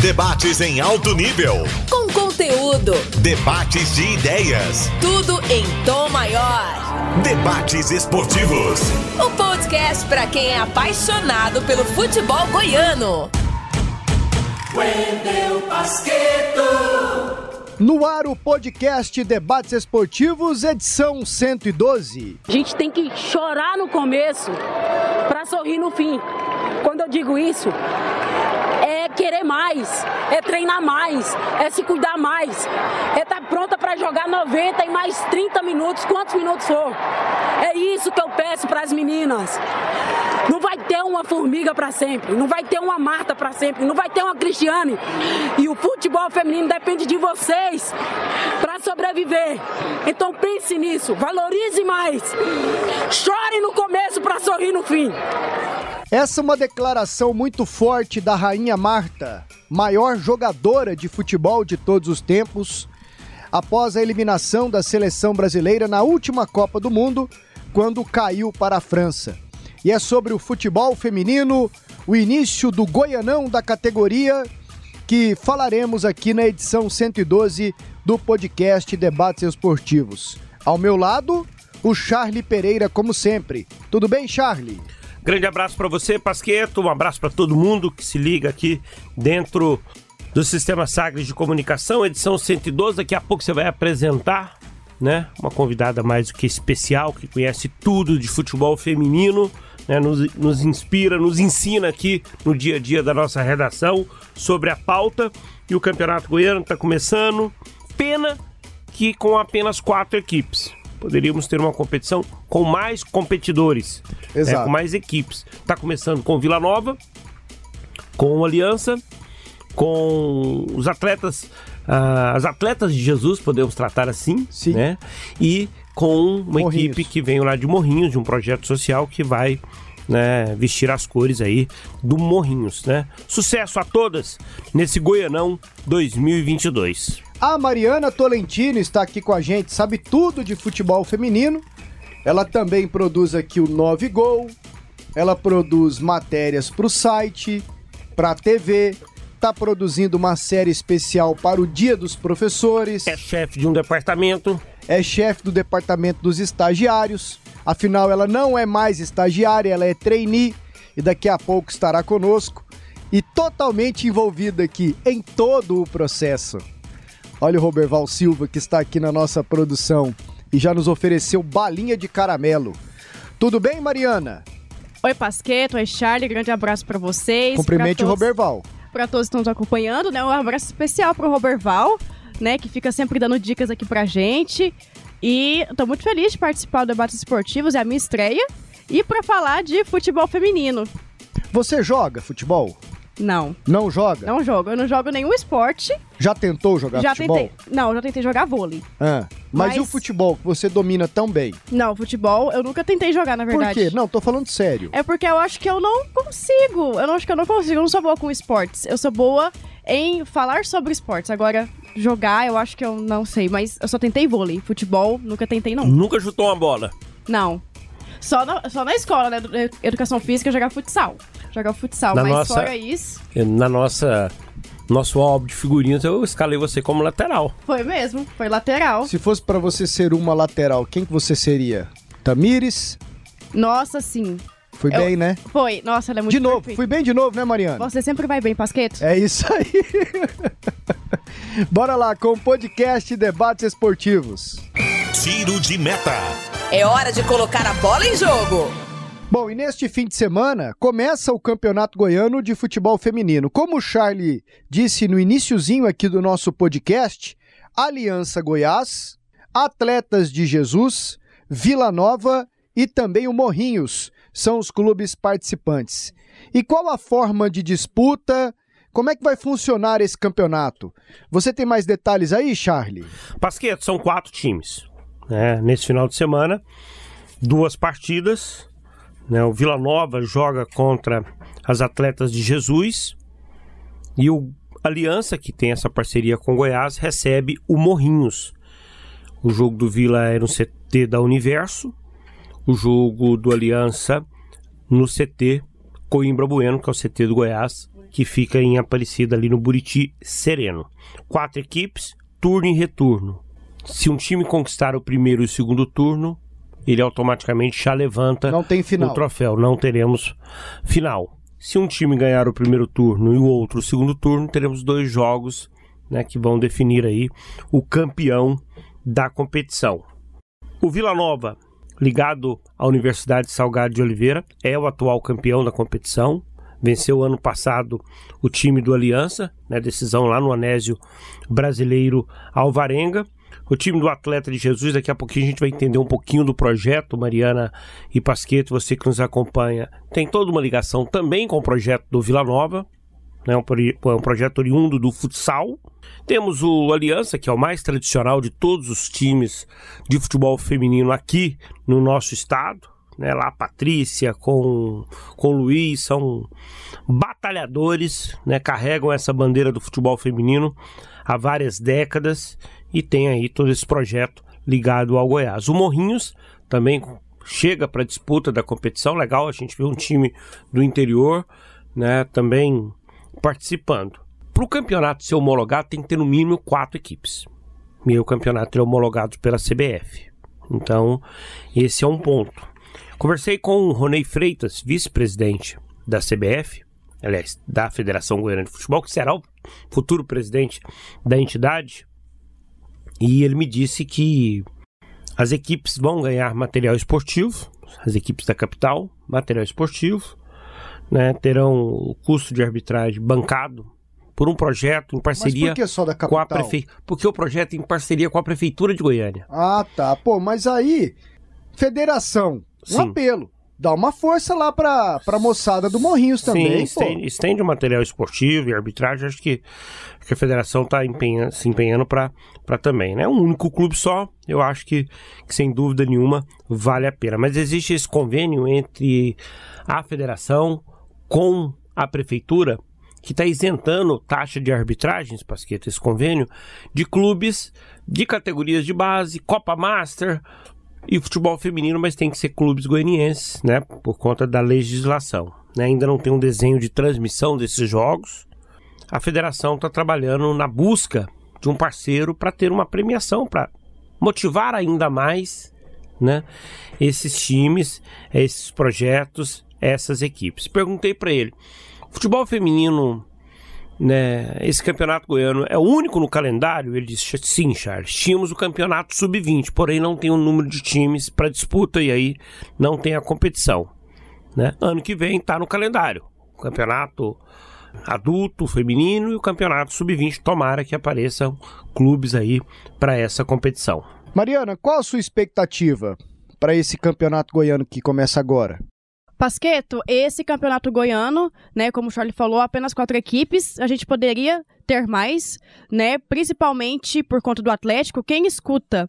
Debates em alto nível. Com conteúdo. Debates de ideias. Tudo em tom maior. Debates esportivos. O podcast para quem é apaixonado pelo futebol goiano. Wendel Basqueto. No ar, o podcast Debates Esportivos, edição 112. A gente tem que chorar no começo para sorrir no fim. Quando eu digo isso, querer mais, é treinar mais, é se cuidar mais, é estar tá pronta para jogar 90 e mais 30 minutos, quantos minutos for. É isso que eu peço para as meninas. Não vai ter uma formiga para sempre, não vai ter uma Marta para sempre, não vai ter uma Cristiane. E o futebol feminino depende de vocês para sobreviver. Então pense nisso, valorize mais. Chore no começo para sorrir no fim. Essa é uma declaração muito forte da Rainha Marta, maior jogadora de futebol de todos os tempos, após a eliminação da seleção brasileira na última Copa do Mundo, quando caiu para a França. E é sobre o futebol feminino, o início do Goianão da categoria, que falaremos aqui na edição 112 do podcast Debates Esportivos. Ao meu lado, o Charlie Pereira, como sempre. Tudo bem, Charlie? Grande abraço para você, Pasqueto. Um abraço para todo mundo que se liga aqui dentro do Sistema Sagres de Comunicação, edição 112. Daqui a pouco você vai apresentar, né? Uma convidada mais do que especial, que conhece tudo de futebol feminino, né? Nos, nos inspira, nos ensina aqui no dia a dia da nossa redação sobre a pauta. E o Campeonato Goiano está começando. Pena que com apenas quatro equipes poderíamos ter uma competição com mais competidores, né, com mais equipes. Está começando com Vila Nova, com Aliança, com os atletas, uh, as atletas de Jesus, podemos tratar assim, Sim. né? E com uma Morrinhos. equipe que vem lá de Morrinhos, de um projeto social que vai né, vestir as cores aí do Morrinhos, né? Sucesso a todas nesse Goianão 2022. A Mariana Tolentino está aqui com a gente, sabe tudo de futebol feminino. Ela também produz aqui o 9 Gol. Ela produz matérias para o site, para a TV. Está produzindo uma série especial para o Dia dos Professores. É chefe de um departamento. É chefe do departamento dos estagiários. Afinal, ela não é mais estagiária, ela é trainee e daqui a pouco estará conosco e totalmente envolvida aqui em todo o processo. Olha o Roberval Silva que está aqui na nossa produção e já nos ofereceu balinha de caramelo. Tudo bem, Mariana? Oi, Pasqueto, oi, Charlie, grande abraço para vocês. Cumprimente o Roberval. Para todos que estão nos acompanhando, né? Um abraço especial pro Roberval, né? Que fica sempre dando dicas aqui pra gente. E tô muito feliz de participar do Debates Esportivos, é a minha estreia. E para falar de futebol feminino. Você joga futebol? Não, Não joga? não jogo. Eu não jogo nenhum esporte. Já tentou jogar já futebol? tentei. Não, já tentei jogar vôlei. Ah, mas, Mas- e o futebol que você domina tão bem? Não, futebol eu nunca tentei jogar, na Por verdade. quê? Não, tô falando sério. É porque eu acho que eu não consigo. Eu não acho que eu não consigo. Eu não sou boa com esportes. Eu sou boa em falar sobre esportes. Agora, jogar, eu acho que eu não sei. Mas eu só tentei vôlei. Futebol, nunca tentei, não. Nunca chutou uma bola. Não. Só na, só na escola, né? edu- Educação física, jogar futsal. Jogar futsal. Na mas nossa- fora isso, Na nossa nosso álbum de figurinhas, eu escalei você como lateral. foi mesmo. Foi lateral. Se fosse pra você ser uma lateral, quem que você seria? Tamires? Nossa, sim. Fui Eu- bem, né? Foi. Nossa, ela é muito De novo, perfeita. fui bem de novo, né, Mariana? Você sempre vai bem, Pasqueto? É isso aí. Bora lá com o podcast Debates Esportivos. Tiro de meta. É hora de colocar a bola em jogo. Bom, e neste fim de semana começa o Campeonato Goiano de Futebol Feminino. Como o Charlie disse no iniciozinho aqui do nosso podcast, Aliança Goiás, Atletas de Jesus, Vila Nova e também o Morrinhos são os clubes participantes. E qual a forma de disputa? Como é que vai funcionar esse campeonato? Você tem mais detalhes aí, Charlie? Pasqueto, são quatro times. Né? Nesse final de semana, duas partidas. Né? O Vila Nova joga contra as Atletas de Jesus. E o Aliança, que tem essa parceria com Goiás, recebe o Morrinhos. O jogo do Vila é no CT da Universo. O jogo do Aliança no CT Coimbra Bueno, que é o CT do Goiás, que fica em Aparecida, ali no Buriti Sereno. Quatro equipes, turno e retorno. Se um time conquistar o primeiro e o segundo turno, ele automaticamente já levanta Não tem final. o troféu. Não teremos final. Se um time ganhar o primeiro turno e o outro o segundo turno, teremos dois jogos né, que vão definir aí o campeão da competição. O Vila Nova, ligado à Universidade Salgado de Oliveira, é o atual campeão da competição. Venceu ano passado o time do Aliança, né, decisão lá no Anésio Brasileiro Alvarenga. O time do Atleta de Jesus, daqui a pouquinho a gente vai entender um pouquinho do projeto, Mariana e Pasqueto, você que nos acompanha, tem toda uma ligação também com o projeto do Vila Nova, né, um, é um projeto oriundo do futsal. Temos o Aliança, que é o mais tradicional de todos os times de futebol feminino aqui no nosso estado. Né, lá a Patrícia com, com o Luiz são batalhadores, né, carregam essa bandeira do futebol feminino há várias décadas e tem aí todo esse projeto ligado ao Goiás. O Morrinhos também chega para a disputa da competição, legal, a gente vê um time do interior né, também participando. Para o campeonato ser homologado, tem que ter no mínimo quatro equipes. E o campeonato é homologado pela CBF. Então, esse é um ponto. Conversei com o Ronei Freitas, vice-presidente da CBF, aliás, da Federação Goiana de Futebol, que será o futuro presidente da entidade. E ele me disse que as equipes vão ganhar material esportivo, as equipes da capital, material esportivo, né, terão o custo de arbitragem bancado por um projeto em Mas parceria por que só da com a capital? prefeitura. Porque o projeto é em parceria com a prefeitura de Goiânia. Ah, tá. Pô, mas aí, federação, um Sim. apelo. Dá uma força lá pra, pra moçada do Morrinhos também, Sim, pô. estende, estende o material esportivo e arbitragem. Acho que, que a federação está se empenhando para também. Né? Um único clube só, eu acho que, que sem dúvida nenhuma vale a pena. Mas existe esse convênio entre a federação com a prefeitura que está isentando taxa de arbitragens, Pasqueta, esse convênio, de clubes de categorias de base, Copa Master e futebol feminino, mas tem que ser clubes goianienses, né, por conta da legislação. né? Ainda não tem um desenho de transmissão desses jogos. A federação está trabalhando na busca de um parceiro para ter uma premiação, para motivar ainda mais né, esses times, esses projetos, essas equipes. Perguntei para ele: futebol feminino, né, esse campeonato goiano é o único no calendário? Ele disse: sim, Charles. Tínhamos o campeonato sub-20, porém não tem o número de times para disputa e aí não tem a competição. Né? Ano que vem está no calendário. O campeonato adulto, feminino e o campeonato sub-20. Tomara que apareçam clubes aí para essa competição. Mariana, qual a sua expectativa pra esse campeonato goiano que começa agora? Pasqueto, esse campeonato goiano, né, como o Charlie falou, apenas quatro equipes, a gente poderia ter mais, né, principalmente por conta do Atlético. Quem escuta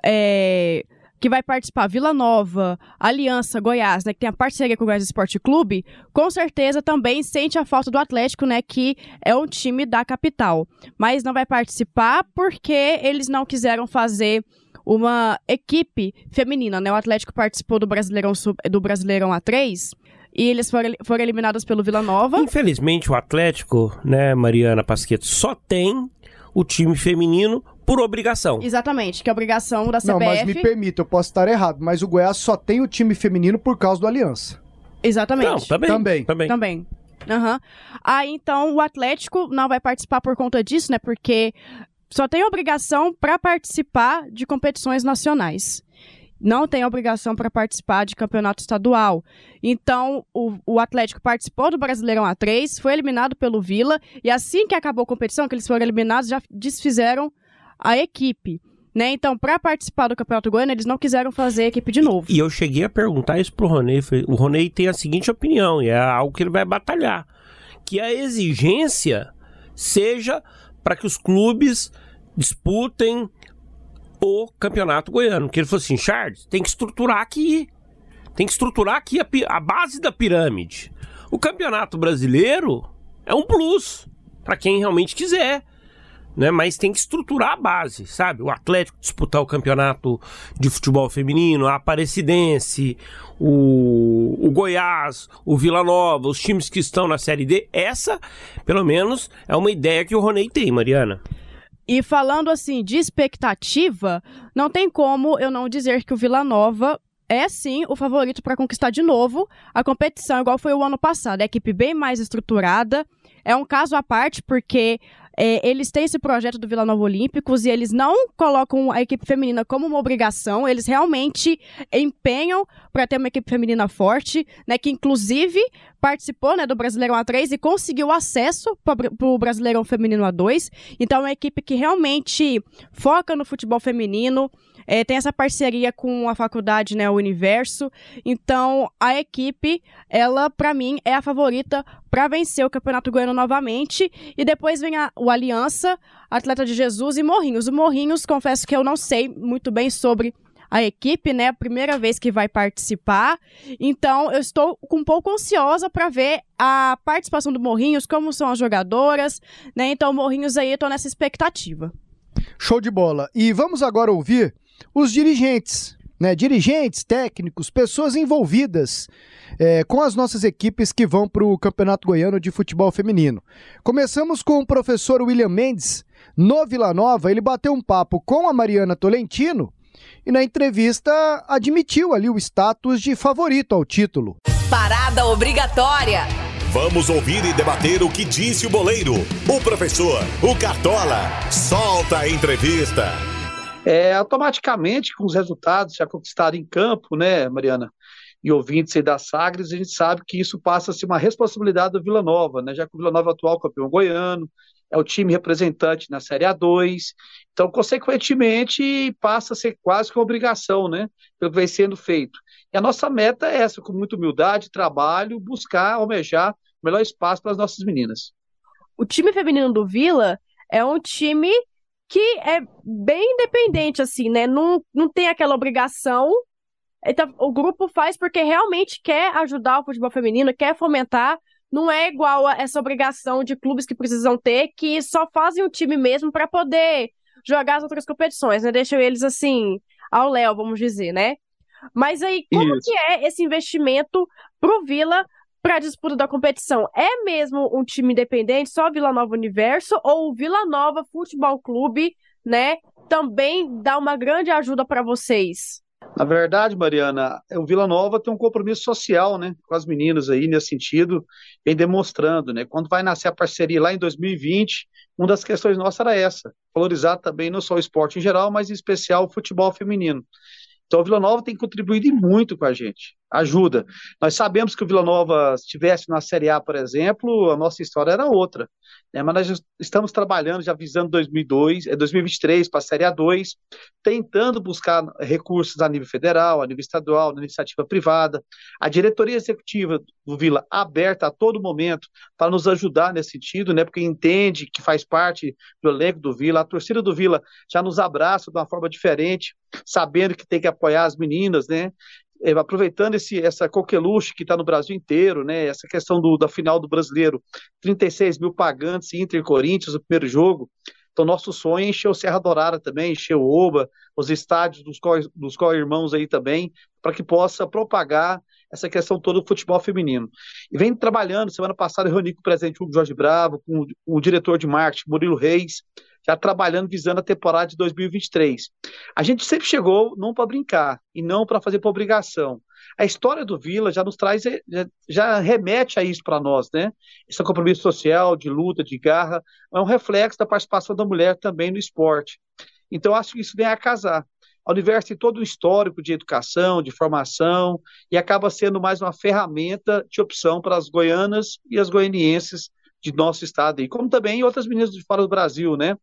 é, que vai participar Vila Nova, Aliança, Goiás, né, que tem a parceria com o Goiás Esporte Clube, com certeza também sente a falta do Atlético, né, que é um time da capital. Mas não vai participar porque eles não quiseram fazer uma equipe feminina, né? O Atlético participou do Brasileirão, do Brasileirão A3 e eles foram, foram eliminados pelo Vila Nova. Infelizmente, o Atlético, né, Mariana Pasqueto, só tem o time feminino por obrigação. Exatamente, que é obrigação da CBF. Não, mas me permita, eu posso estar errado, mas o Goiás só tem o time feminino por causa do Aliança. Exatamente. Não, também. Também. também. Também. Aham. Aí então o Atlético não vai participar por conta disso, né? Porque só tem obrigação para participar de competições nacionais. Não tem obrigação para participar de campeonato estadual. Então, o, o Atlético participou do Brasileirão A3, foi eliminado pelo Vila, e assim que acabou a competição, que eles foram eliminados, já desfizeram a equipe. Né? Então, para participar do Campeonato Goiano, eles não quiseram fazer a equipe de novo. E eu cheguei a perguntar isso pro falei, O Ronei tem a seguinte opinião, e é algo que ele vai batalhar: que a exigência seja para que os clubes disputem o campeonato goiano. Que ele falou assim: Charles, tem que estruturar aqui. Tem que estruturar aqui a, a base da pirâmide. O campeonato brasileiro é um plus para quem realmente quiser. Né? Mas tem que estruturar a base, sabe? O Atlético disputar o campeonato de futebol feminino, a Aparecidense, o, o Goiás, o Vila Nova, os times que estão na Série D. Essa, pelo menos, é uma ideia que o Ronei tem, Mariana. E falando assim de expectativa, não tem como eu não dizer que o Vila Nova é sim o favorito para conquistar de novo a competição, igual foi o ano passado. É a equipe bem mais estruturada. É um caso à parte, porque é, eles têm esse projeto do Vila Nova Olímpicos e eles não colocam a equipe feminina como uma obrigação, eles realmente empenham para ter uma equipe feminina forte, né, que inclusive participou né, do Brasileirão A3 e conseguiu acesso para o Brasileirão Feminino A2. Então é uma equipe que realmente foca no futebol feminino, é, tem essa parceria com a faculdade, né, o Universo. Então, a equipe, ela, para mim, é a favorita para vencer o Campeonato Goiano novamente. E depois vem a, o Aliança, Atleta de Jesus e Morrinhos. O Morrinhos, confesso que eu não sei muito bem sobre a equipe, né? A primeira vez que vai participar. Então, eu estou um pouco ansiosa para ver a participação do Morrinhos, como são as jogadoras, né? Então, Morrinhos aí, eu tô nessa expectativa. Show de bola. E vamos agora ouvir os dirigentes, né? Dirigentes, técnicos, pessoas envolvidas é, com as nossas equipes que vão para o Campeonato Goiano de Futebol Feminino. Começamos com o professor William Mendes, no Vila Nova. Ele bateu um papo com a Mariana Tolentino e na entrevista admitiu ali o status de favorito ao título. Parada obrigatória. Vamos ouvir e debater o que disse o boleiro, o professor, o Cartola. Solta a entrevista é, automaticamente com os resultados já conquistados em campo, né, Mariana? E ouvintes aí da Sagres, a gente sabe que isso passa a ser uma responsabilidade do Vila Nova, né? Já que o Vila Nova é atual campeão goiano, é o time representante na Série A2, então, consequentemente, passa a ser quase que uma obrigação, né? Pelo que vem sendo feito. E a nossa meta é essa, com muita humildade, trabalho, buscar, almejar o melhor espaço para as nossas meninas. O time feminino do Vila é um time que é bem independente, assim, né? Não, não tem aquela obrigação. Então, o grupo faz porque realmente quer ajudar o futebol feminino, quer fomentar. Não é igual a essa obrigação de clubes que precisam ter, que só fazem o time mesmo para poder jogar as outras competições, né? Deixam eles assim, ao léu, vamos dizer, né? Mas aí, como Isso. que é esse investimento pro Vila para a disputa da competição é mesmo um time independente, só Vila Nova Universo, ou o Vila Nova Futebol Clube, né, também dá uma grande ajuda para vocês? Na verdade, Mariana, o Vila Nova tem um compromisso social, né, com as meninas aí nesse sentido, vem demonstrando, né, quando vai nascer a parceria lá em 2020, uma das questões nossas era essa, valorizar também não só o esporte em geral, mas em especial o futebol feminino. Então, o Vila Nova tem contribuído muito com a gente, ajuda. Nós sabemos que o Vila Nova estivesse na Série A, por exemplo, a nossa história era outra. Né? Mas nós estamos trabalhando, já visando 2002, 2023 para a Série A2, tentando buscar recursos a nível federal, a nível estadual, na iniciativa privada. A diretoria executiva do Vila aberta a todo momento para nos ajudar nesse sentido, né? porque entende que faz parte do elenco do Vila. A torcida do Vila já nos abraça de uma forma diferente, sabendo que tem que apoiar as meninas, né? É, aproveitando esse, essa coqueluche que está no Brasil inteiro, né? Essa questão do, da final do brasileiro, 36 mil pagantes Inter e Corinthians, o primeiro jogo. Então, nosso sonho é encher o Serra Dourada também, encher o Oba, os estádios dos, co dos co-irmãos aí também, para que possa propagar essa questão toda do futebol feminino. E vem trabalhando, semana passada eu reuni com o presidente Hugo Jorge Bravo, com o, o diretor de marketing, Murilo Reis, já trabalhando visando a temporada de 2023. A gente sempre chegou não para brincar e não para fazer por obrigação. A história do Vila já nos traz, já, já remete a isso para nós, né? Esse compromisso social, de luta, de garra, é um reflexo da participação da mulher também no esporte. Então, acho que isso vem a casar. A Universo tem todo um histórico de educação, de formação, e acaba sendo mais uma ferramenta de opção para as goianas e as goianienses de nosso estado, e como também outras meninas de fora do Brasil, né?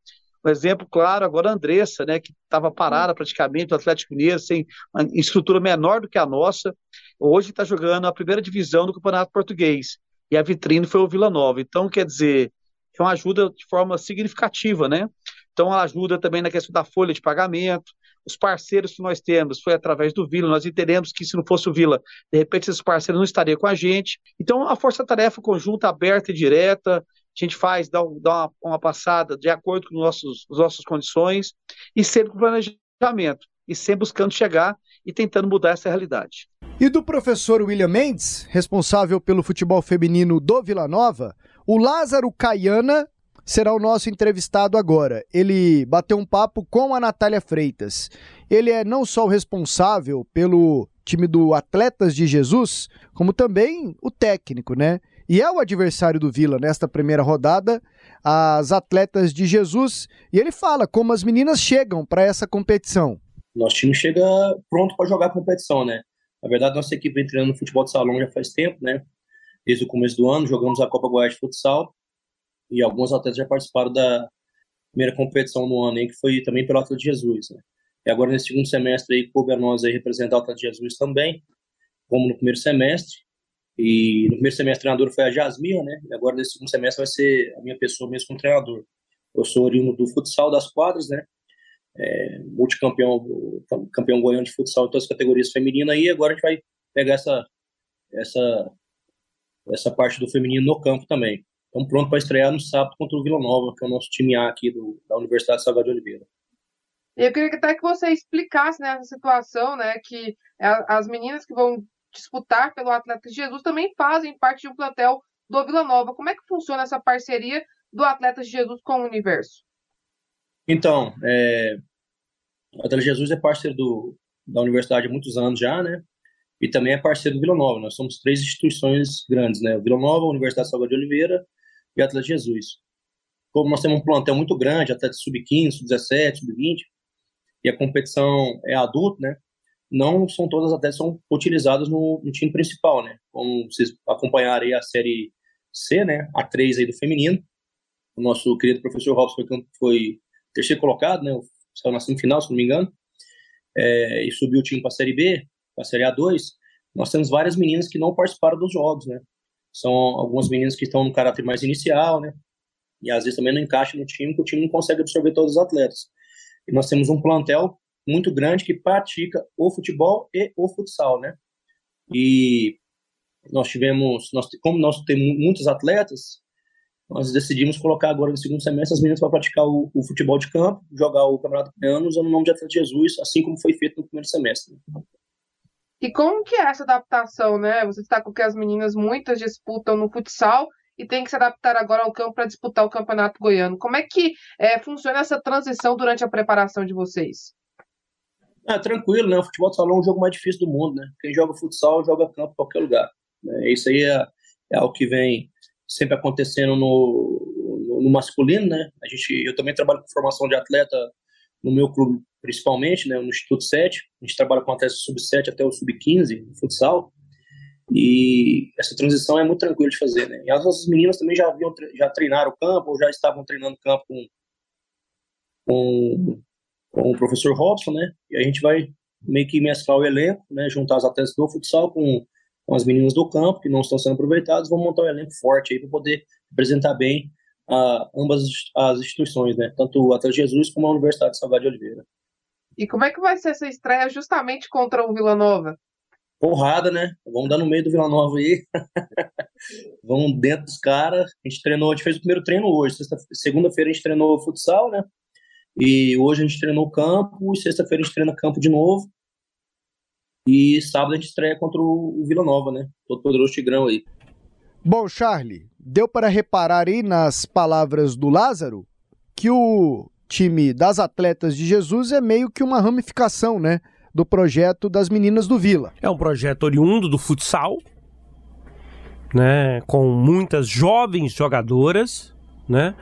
Um exemplo claro, agora a Andressa, né, que estava parada praticamente, o Atlético Mineiro, sem estrutura menor do que a nossa, hoje está jogando a primeira divisão do Campeonato Português, e a vitrine foi o Vila Nova. Então, quer dizer, é uma ajuda de forma significativa, né? Então, ela ajuda também na questão da folha de pagamento, os parceiros que nós temos foi através do Vila, nós entendemos que se não fosse o Vila, de repente esses parceiros não estariam com a gente. Então, a força-tarefa conjunta, aberta e direta, a gente faz, dá, dá uma, uma, passada de acordo com nossos, as nossas condições e sempre com planejamento e sempre buscando chegar e tentando mudar essa realidade. E do professor William Mendes, responsável pelo futebol feminino do Vila Nova, o Lázaro Caiana será o nosso entrevistado agora. Ele bateu um papo com a Natália Freitas. Ele é não só o responsável pelo time do Atletas de Jesus, como também o técnico, né? E é o adversário do Vila nesta primeira rodada, as Atletas de Jesus, e ele fala como as meninas chegam para essa competição. Nosso time chega pronto para jogar a competição, né? Na verdade, nossa equipe vem treinando no futebol de salão já faz tempo, né? Desde o começo do ano, jogamos a Copa Goiás de Futsal e alguns atletas já participaram da primeira competição no ano, que foi também pelo Atleta de Jesus, né? E agora, nesse segundo semestre, aí, coube a nós aí representar o Atleta de Jesus também, como no primeiro semestre. E no primeiro semestre, o treinador foi a Jasmine, né? E agora, nesse segundo semestre, vai ser a minha pessoa mesmo como treinador. Eu sou oriundo do futsal das quadras, né? É, multicampeão, campeão goiano de futsal em todas as categorias femininas aí. Agora a gente vai pegar essa, essa, essa parte do feminino no campo também. Estamos prontos para estrear no sábado contra o Vila Nova, que é o nosso time A aqui do, da Universidade Salgado de Oliveira. Eu queria até que você explicasse né, essa situação, né, que as meninas que vão disputar pelo Atlético de Jesus também fazem parte de um plantel do Vila Nova. Como é que funciona essa parceria do Atlético de Jesus com o Universo? Então, é, o Atlético de Jesus é parceiro do, da universidade há muitos anos já, né? E também é parceiro do Vila Nova. Nós somos três instituições grandes, né? O Vila Nova, a Universidade Salvador de Oliveira e Atlético de Jesus. Como nós temos um plantel muito grande, até sub-15, sub-17, sub-20, e a competição é adulto, né? Não são todas as atletas são utilizadas no, no, time principal, né? Como vocês acompanharem a série C, né? A 3 aí do feminino. O nosso querido professor Robson foi, foi terceiro colocado, né? Saiu na semifinal, se não me engano. É, e subiu o time para a série B, para a série A2. Nós temos várias meninas que não participaram dos jogos, né? São algumas meninas que estão no caráter mais inicial, né? E às vezes também não encaixam no time, porque o time não consegue absorver todos os atletas. E nós temos um plantel muito grande que pratica o futebol e o futsal, né? E nós tivemos, nós, como nós temos muitos atletas, nós decidimos colocar agora no segundo semestre as meninas para praticar o, o, futebol de campo, jogar o Campeonato Goiano usando o nome de Atleta Jesus, assim como foi feito no primeiro semestre. E como que é essa adaptação, né? Você está com que as meninas muitas disputam no futsal e tem que se adaptar agora ao campo para disputar o Campeonato Goiano. Como é que é, funciona essa transição durante a preparação de vocês? É tranquilo, né? O futebol de salão é o jogo mais difícil do mundo, né? Quem joga futsal joga campo em qualquer lugar. Né? Isso aí é, é o que vem sempre acontecendo no, no, no, masculino, né? A gente, eu também trabalho com formação de atleta no meu clube, principalmente, né? No Instituto 7. A gente trabalha com atletas sub-7 até o sub-15 no futsal. E essa transição é muito tranquila de fazer, né? E as nossas meninas também já haviam já treinaram o campo, ou já estavam treinando o campo com, com, com o professor Robson, né? E a gente vai meio que mesclar o elenco, né? Juntar as atletas do futsal com, com as meninas do campo, que não estão sendo aproveitadas, vamos montar um elenco forte aí para poder apresentar bem a ambas as instituições, né? Tanto o Atlético Jesus como a Universidade de Salgado de Oliveira. E como é que vai ser essa estreia justamente contra o Vila Nova? porrada, né? Vamos dar no meio do Vila Nova aí. Vamos dentro dos caras. A gente treinou, a gente fez o primeiro treino hoje. Segunda-feira a gente treinou futsal, né? E hoje a gente treinou campo. E sexta-feira a gente treina campo de novo. E sábado a gente estreia contra o Vila Nova, né? Todo poderoso Tigrão aí. Bom, Charlie, deu para reparar aí nas palavras do Lázaro que o time das atletas de Jesus é meio que uma ramificação, né? do projeto das meninas do Vila. É um projeto oriundo do futsal, né, com muitas jovens jogadoras, né,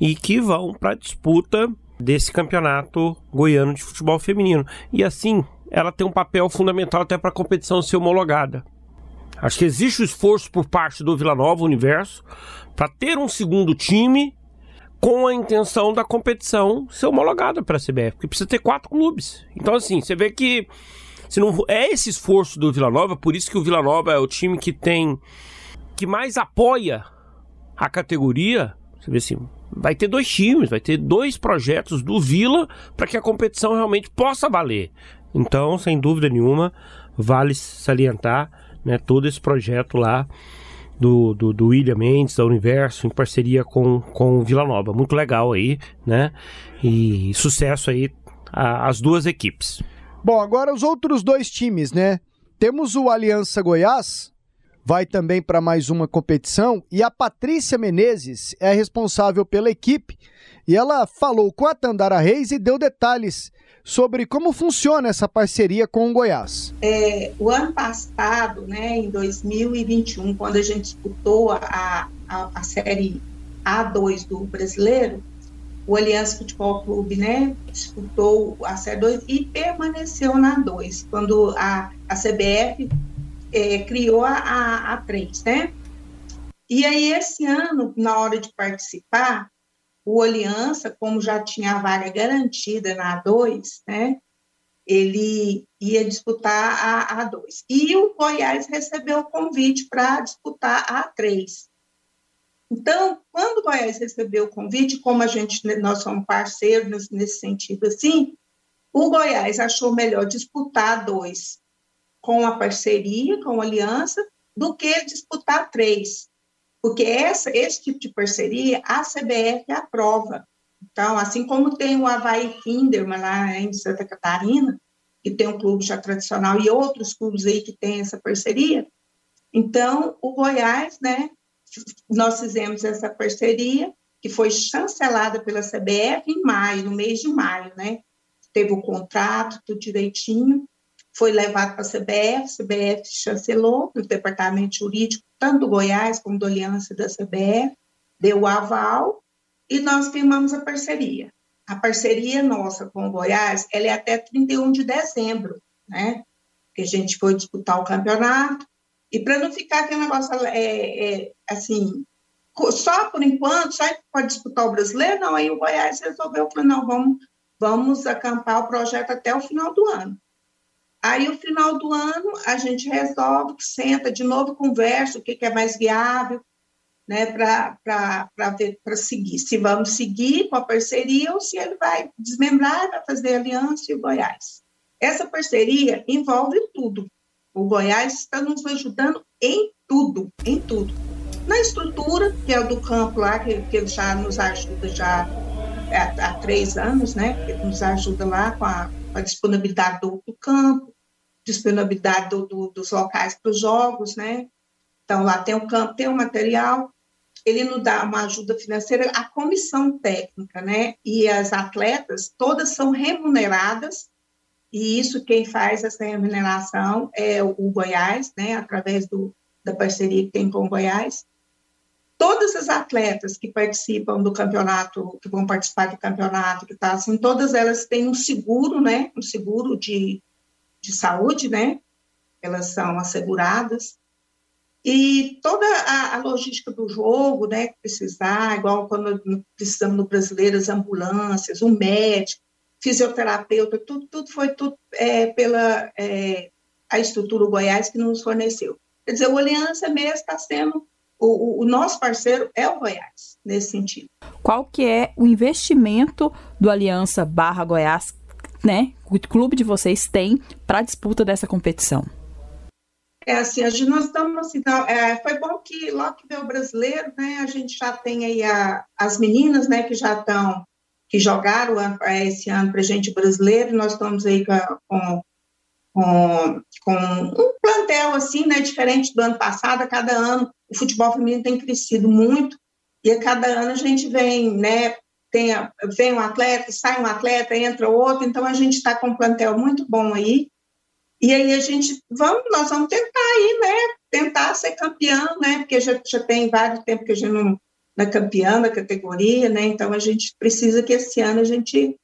e que vão para a disputa desse campeonato goiano de futebol feminino. E assim, ela tem um papel fundamental até para a competição ser homologada. Acho que existe o esforço por parte do Vila Nova Universo para ter um segundo time com a intenção da competição ser homologada para a CBF, porque precisa ter quatro clubes. Então, assim, você vê que se não é esse esforço do Vila Nova, por isso que o Vila Nova é o time que tem que mais apoia a categoria. Você vê assim, vai ter dois times, vai ter dois projetos do Vila para que a competição realmente possa valer. Então, sem dúvida nenhuma, vale salientar né, todo esse projeto lá do, do, do William Mendes, da Universo, em parceria com, com Vila Nova. Muito legal aí, né? E sucesso aí às duas equipes. Bom, agora os outros dois times, né? Temos o Aliança Goiás, vai também para mais uma competição, e a Patrícia Menezes é responsável pela equipe, e ela falou com a Tandara Reis e deu detalhes sobre como funciona essa parceria com o Goiás. É, o ano passado, né, em 2021, quando a gente disputou a, a, a Série A2 do Brasileiro, o Aliança Futebol Clube né, disputou a Série 2 e permaneceu na 2, quando a, a CBF é, criou a, a, a 3, né? E aí, esse ano, na hora de participar, o Aliança, como já tinha a vaga garantida na A2, né, ele ia disputar a A2. E o Goiás recebeu o convite para disputar a A3. Então, quando o Goiás recebeu o convite, como a gente, nós somos parceiros nesse, sentido assim, o Goiás achou melhor disputar 2 com a parceria, com a aliança, do que disputar 3. Porque essa, esse tipo de parceria, a CBF aprova. Então, assim como tem o Havaí Kinderman lá em Santa Catarina, que tem um clube já tradicional, e outros clubes aí que têm essa parceria, então, o Goiás, né, nós fizemos essa parceria, que foi chancelada pela CBF em maio, no mês de maio, né, teve o contrato, tudo direitinho, foi levado para a CBF, a CBF chancelou no departamento jurídico, tanto do Goiás como do Aliança da CBF, deu o aval e nós firmamos a parceria. A parceria nossa com o Goiás, ela é até 31 de dezembro, né? Que a gente foi disputar o campeonato. E para não ficar aquele negócio é, é, assim, só por enquanto, só para disputar o brasileiro, não, aí o Goiás resolveu, falou, não, vamos, vamos acampar o projeto até o final do ano. Aí, no final do ano, a gente resolve, senta de novo, conversa o que, é mais viável, né, para seguir. Se vamos seguir com a parceria ou se ele vai desmembrar, vai fazer aliança e o Goiás. Essa parceria envolve tudo. O Goiás está nos ajudando em tudo, em tudo. Na estrutura, que é o do campo lá, que, que ele já nos ajuda já há, há três anos, né? Ele nos ajuda lá com a a disponibilidade do, do campo, disponibilidade do, do, dos locais para os jogos, né? Então, lá tem o campo, tem o material, ele nos dá uma ajuda financeira, a comissão técnica, né? E as atletas, todas são remuneradas, e isso quem faz essa remuneração é o Goiás, né? Através do, da parceria que tem com o Goiás. Todas as atletas que participam do campeonato, que vão participar do campeonato, que tá assim, todas elas têm um seguro, né? Um seguro de, de saúde, né? Elas são asseguradas. E toda a, a, logística do jogo, né, que precisar, igual quando precisamos no brasileiro, as ambulâncias, o médico, fisioterapeuta, tudo, tudo foi tudo é, pela é, a estrutura Goiás que nos forneceu. Quer dizer, o Aliança mesmo está sendo, o, o, nosso parceiro é o Goiás, nesse sentido. Qual que é o investimento do Aliança barra Goiás né, o clube de vocês tem para a disputa dessa competição? É assim, a gente, nós estamos assim, então, é, foi bom que logo que veio o brasileiro, né, a gente já tem aí a, as meninas, né, que já estão, que jogaram esse ano para gente brasileiro, nós estamos aí com, com, com um plantel assim, né, diferente do ano passado, a cada ano o futebol feminino tem crescido muito, e a cada ano a gente vem, né, tem, vem um atleta, sai um atleta, entra outro, então a gente está com um plantel muito bom aí, e aí a gente, vamos, nós vamos tentar aí, né, tentar ser campeão, né, porque já, já tem vários tempos que a gente não é campeã da categoria, né, então a gente precisa que esse ano a gente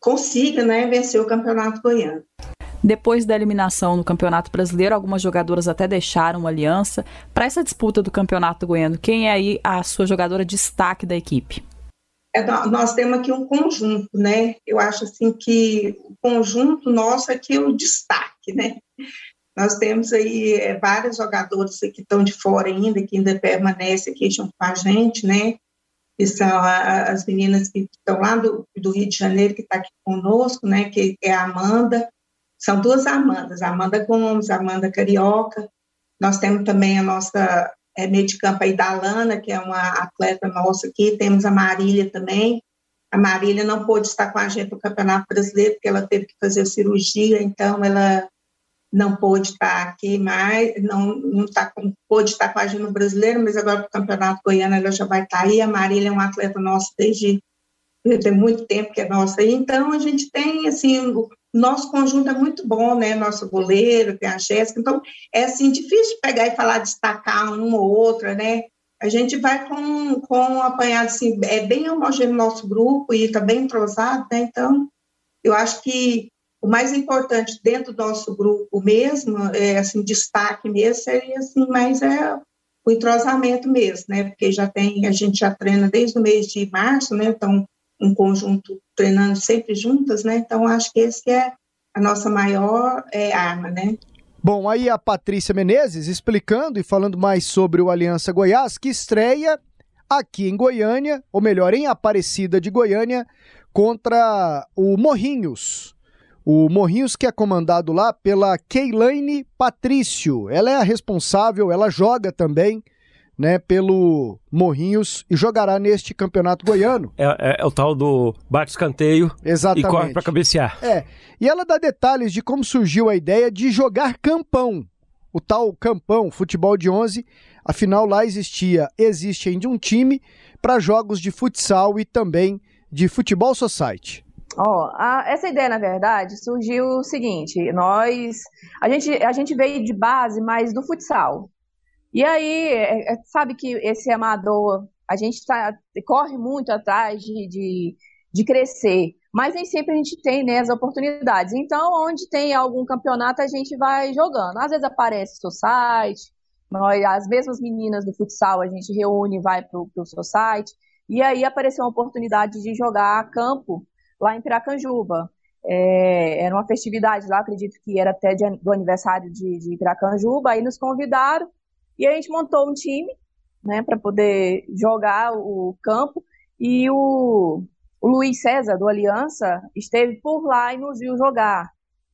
consiga, né, vencer o campeonato goiano. Depois da eliminação no Campeonato Brasileiro, algumas jogadoras até deixaram uma aliança. Para essa disputa do Campeonato Goiano, quem é aí a sua jogadora destaque da equipe? é, nós temos aqui um conjunto, né? Eu acho assim que o conjunto nosso aqui é o destaque, né? Nós temos aí é, vários jogadores que estão de fora ainda, que ainda permanecem aqui junto com a gente, né? Que são a, as meninas que estão lá do, do Rio de Janeiro, que está aqui conosco, né? Que é a Amanda. São duas Amandas, Amanda Gomes, Amanda Carioca. Nós temos também a nossa é, meio de campo aí da Lana, que é uma atleta nossa aqui, temos a Marília também. A Marília não pôde estar com a gente no Campeonato Brasileiro, porque ela teve que fazer cirurgia, então ela não pôde estar aqui mais, não, não tá com, pôde estar com a gente no Brasileiro, mas agora para o Campeonato Goiano ela já vai estar aí. A Marília é uma atleta nossa desde tem muito tempo que é nossa então a gente tem, assim, nosso conjunto é muito bom, né, nosso goleiro, tem a Jéssica, então é, assim, difícil pegar e falar, destacar uma ou outra, né, a gente vai com, com um apanhado, assim, é bem homogêneo nosso grupo e está bem entrosado, né, então eu acho que o mais importante dentro do nosso grupo mesmo, é, assim, destaque mesmo, seria, assim, mais é o entrosamento mesmo, né, porque já tem, a gente já treina desde o mês de março, né, então um conjunto treinando sempre juntas, né? Então acho que esse é a nossa maior é, arma, né? Bom, aí a Patrícia Menezes explicando e falando mais sobre o Aliança Goiás, que estreia aqui em Goiânia, ou melhor, em Aparecida de Goiânia, contra o Morrinhos. O Morrinhos que é comandado lá pela Keilane Patrício. Ela é a responsável, ela joga também né, pelo Morrinhos e jogará neste campeonato goiano. É, é, é o tal do bate-escanteio e corre para cabecear. É, e ela dá detalhes de como surgiu a ideia de jogar campão, o tal campão, futebol de 11, afinal lá existia, existe ainda um time para jogos de futsal e também de futebol society. Ó, oh, essa ideia, na verdade, surgiu o seguinte: nós. A gente, a gente veio de base mais do futsal. E aí, é, é, sabe que esse amador, a gente tá, corre muito atrás de, de, de crescer, mas nem sempre a gente tem né, as oportunidades. Então, onde tem algum campeonato, a gente vai jogando. Às vezes aparece o site, nós, as mesmas meninas do futsal, a gente reúne e vai para o site. E aí apareceu uma oportunidade de jogar campo lá em Piracanjuba. É, era uma festividade lá, acredito que era até de, do aniversário de, de Piracanjuba, aí nos convidaram e a gente montou um time, né, para poder jogar o campo. E o, o Luiz César, do Aliança, esteve por lá e nos viu jogar.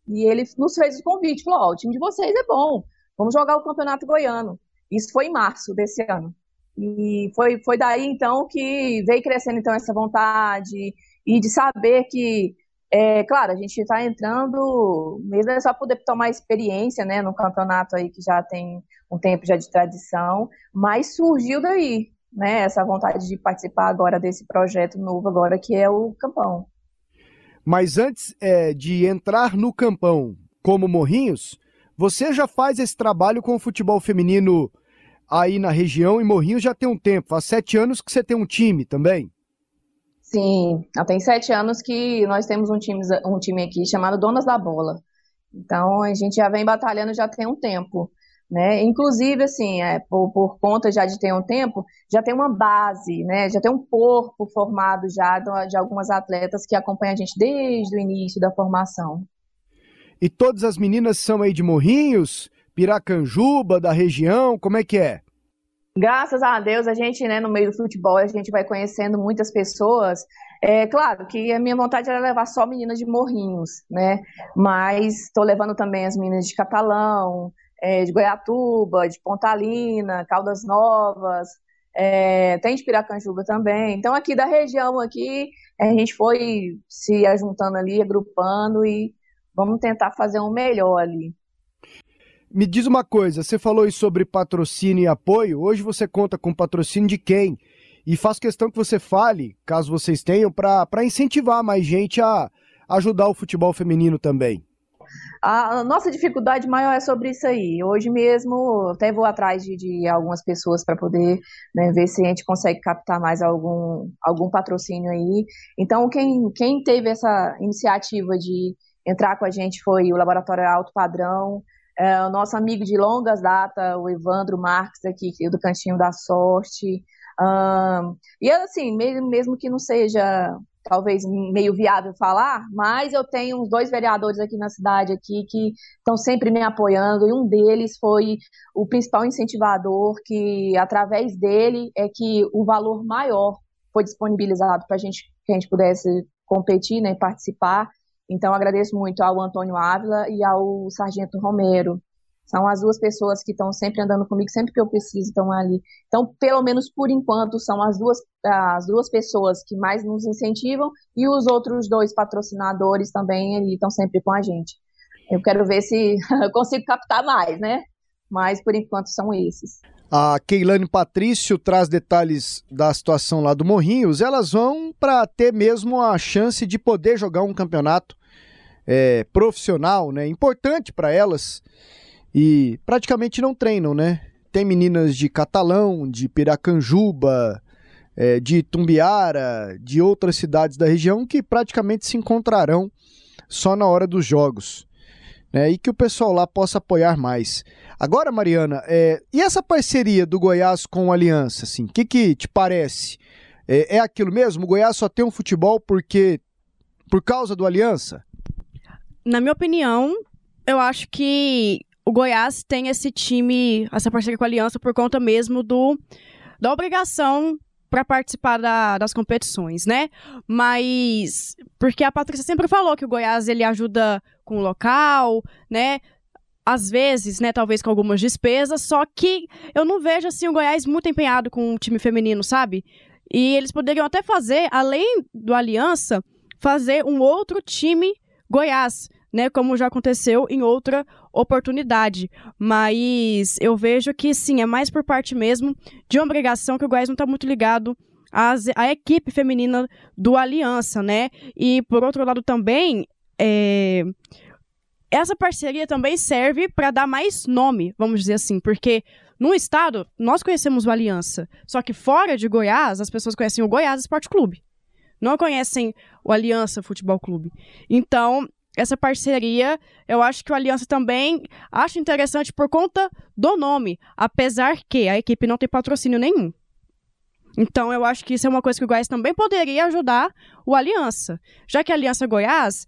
E ele nos fez o convite, falou, oh, o time de vocês é bom, vamos jogar o Campeonato Goiano. Isso foi em março desse ano. E foi, foi daí, então, que veio crescendo, então, essa vontade e de saber que é, claro, a gente está entrando, mesmo é só poder tomar experiência, né, no campeonato aí que já tem um tempo já de tradição, mas surgiu daí, né, essa vontade de participar agora desse projeto novo agora que é o Campão. Mas antes é, de entrar no Campão como Morrinhos, você já faz esse trabalho com o futebol feminino aí na região e Morrinhos já tem um tempo, faz sete anos que você tem um time também. Sim, tem sete anos que nós temos um time, um time aqui chamado Donas da Bola. Então a gente já vem batalhando já tem um tempo. Né? Inclusive, assim, é, por, por, conta já de ter um tempo, já tem uma base, né? Já tem um corpo formado já de, de algumas atletas que acompanham a gente desde o início da formação. E todas as meninas são aí de Morrinhos, Piracanjuba, da região, como é que é? Graças a Deus, a gente, né, no meio do futebol, a gente vai conhecendo muitas pessoas. É claro que a minha vontade era levar só meninas de Morrinhos, né? Mas estou levando também as meninas de Catalão, é, de Goiatuba, de Pontalina, Caldas Novas, é, tem de Piracanjuba também. Então, aqui da região aqui, a gente foi se ajuntando ali, agrupando e vamos tentar fazer um melhor ali. Me diz uma coisa, você falou sobre patrocínio e apoio. Hoje você conta com patrocínio de quem? E faço questão que você fale, caso vocês tenham, para incentivar mais gente a ajudar o futebol feminino também. A nossa dificuldade maior é sobre isso aí. Hoje mesmo, até vou atrás de, de algumas pessoas para poder né, ver se a gente consegue captar mais algum, algum patrocínio aí. Então, quem, quem teve essa iniciativa de entrar com a gente foi o Laboratório Alto Padrão, é, o nosso amigo de longas datas, o Evandro Marques, aqui, é do Cantinho da Sorte. Um, e assim, mesmo, mesmo que não seja talvez meio viável falar, mas eu tenho uns dois vereadores aqui na cidade aqui que estão sempre me apoiando e um deles foi o principal incentivador que através dele é que o valor maior foi disponibilizado para a gente que a gente pudesse competir, né, participar então, agradeço muito ao Antônio Ávila e ao Sargento Romero, São as duas pessoas que estão sempre andando comigo, sempre que eu preciso, estão ali. Então, pelo menos por enquanto, são as duas, as duas pessoas que mais nos incentivam e os outros dois patrocinadores também estão sempre com a gente. Eu quero ver se eu consigo captar mais, né? Mas por enquanto são esses. A Keilane Patrício traz detalhes da situação lá do Morrinhos. Elas vão para ter mesmo a chance de poder jogar um campeonato é, profissional, né? Importante para elas e praticamente não treinam, né? Tem meninas de Catalão, de Piracanjuba, é, de Tumbiara, de outras cidades da região que praticamente se encontrarão só na hora dos jogos. Né, e que o pessoal lá possa apoiar mais. Agora, Mariana, é, e essa parceria do Goiás com a Aliança, assim, o que, que te parece? É, é aquilo mesmo? O Goiás só tem um futebol porque por causa do Aliança? Na minha opinião, eu acho que o Goiás tem esse time, essa parceria com a Aliança, por conta mesmo do da obrigação para participar da, das competições, né? Mas porque a Patrícia sempre falou que o Goiás ele ajuda com o local, né? Às vezes, né, talvez com algumas despesas, só que eu não vejo assim o Goiás muito empenhado com o time feminino, sabe? E eles poderiam até fazer, além do Aliança, fazer um outro time Goiás, né, como já aconteceu em outra oportunidade. Mas eu vejo que sim, é mais por parte mesmo de uma obrigação que o Goiás não está muito ligado às, à equipe feminina do Aliança, né? E por outro lado também, é... essa parceria também serve para dar mais nome, vamos dizer assim, porque no estado nós conhecemos o Aliança, só que fora de Goiás as pessoas conhecem o Goiás Esporte Clube não conhecem o Aliança Futebol Clube. Então, essa parceria, eu acho que o Aliança também acha interessante por conta do nome, apesar que a equipe não tem patrocínio nenhum. Então, eu acho que isso é uma coisa que o Goiás também poderia ajudar o Aliança. Já que a Aliança Goiás,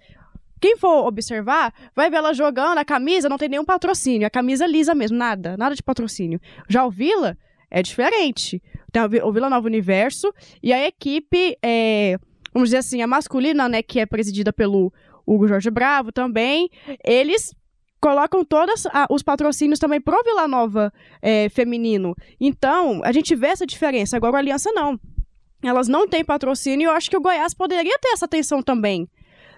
quem for observar, vai ver ela jogando, a camisa não tem nenhum patrocínio, a camisa lisa mesmo, nada, nada de patrocínio. Já o Vila é diferente. Tem o Vila Nova Universo e a equipe, é, vamos dizer assim, a masculina, né, que é presidida pelo Hugo Jorge Bravo também, eles colocam todos os patrocínios também pro Vila Nova é, feminino. Então, a gente vê essa diferença. Agora, a Aliança não. Elas não têm patrocínio e eu acho que o Goiás poderia ter essa atenção também.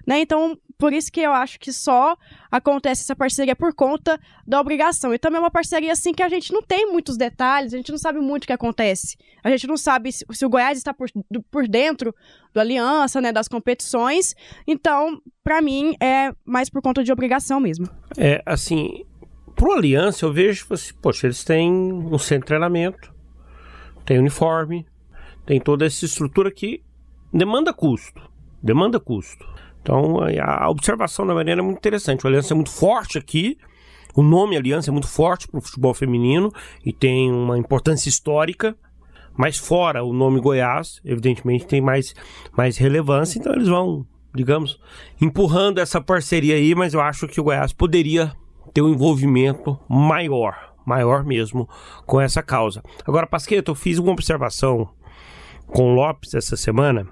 Né? Então, por isso que eu acho que só acontece essa parceria por conta da obrigação. E também é uma parceria assim que a gente não tem muitos detalhes, a gente não sabe muito o que acontece. A gente não sabe se, se o Goiás está por, do, por dentro do Aliança, né, das competições. Então, para mim, é mais por conta de obrigação mesmo. É, assim, pro Aliança eu vejo, assim, poxa, eles têm um centro de treinamento, tem uniforme, tem toda essa estrutura que demanda custo. Demanda custo. Então, a observação da Mariana é muito interessante. O Aliança é muito forte aqui. O nome Aliança é muito forte para o futebol feminino e tem uma importância histórica. Mas fora o nome Goiás, evidentemente tem mais, mais relevância. Então, eles vão, digamos, empurrando essa parceria aí. Mas eu acho que o Goiás poderia ter um envolvimento maior, maior mesmo, com essa causa. Agora, Pasqueta, eu fiz uma observação com o Lopes essa semana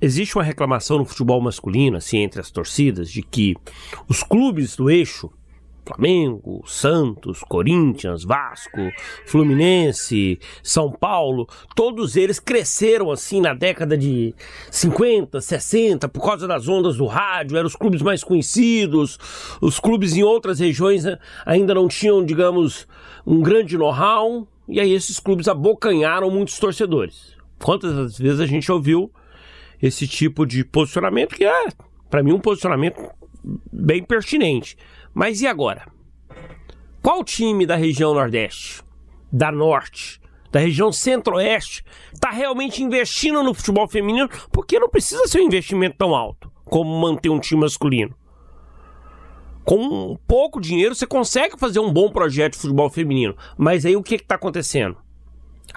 existe uma reclamação no futebol masculino, assim, entre as torcidas, de que os clubes do eixo, Flamengo, Santos, Corinthians, Vasco, Fluminense, São Paulo, todos eles cresceram assim na década de 50, 60 por causa das ondas do rádio, eram os clubes mais conhecidos, os clubes em outras regiões né, ainda não tinham, digamos, um grande know-how, e aí esses clubes abocanharam muitos torcedores. Quantas vezes a gente ouviu esse tipo de posicionamento, que é, para mim, um posicionamento bem pertinente. Mas e agora? Qual time da região Nordeste, da Norte, da região Centro-Oeste está realmente investindo no futebol feminino? Porque não precisa ser um investimento tão alto como manter um time masculino. Com pouco dinheiro você consegue fazer um bom projeto de futebol feminino. Mas aí o que está acontecendo?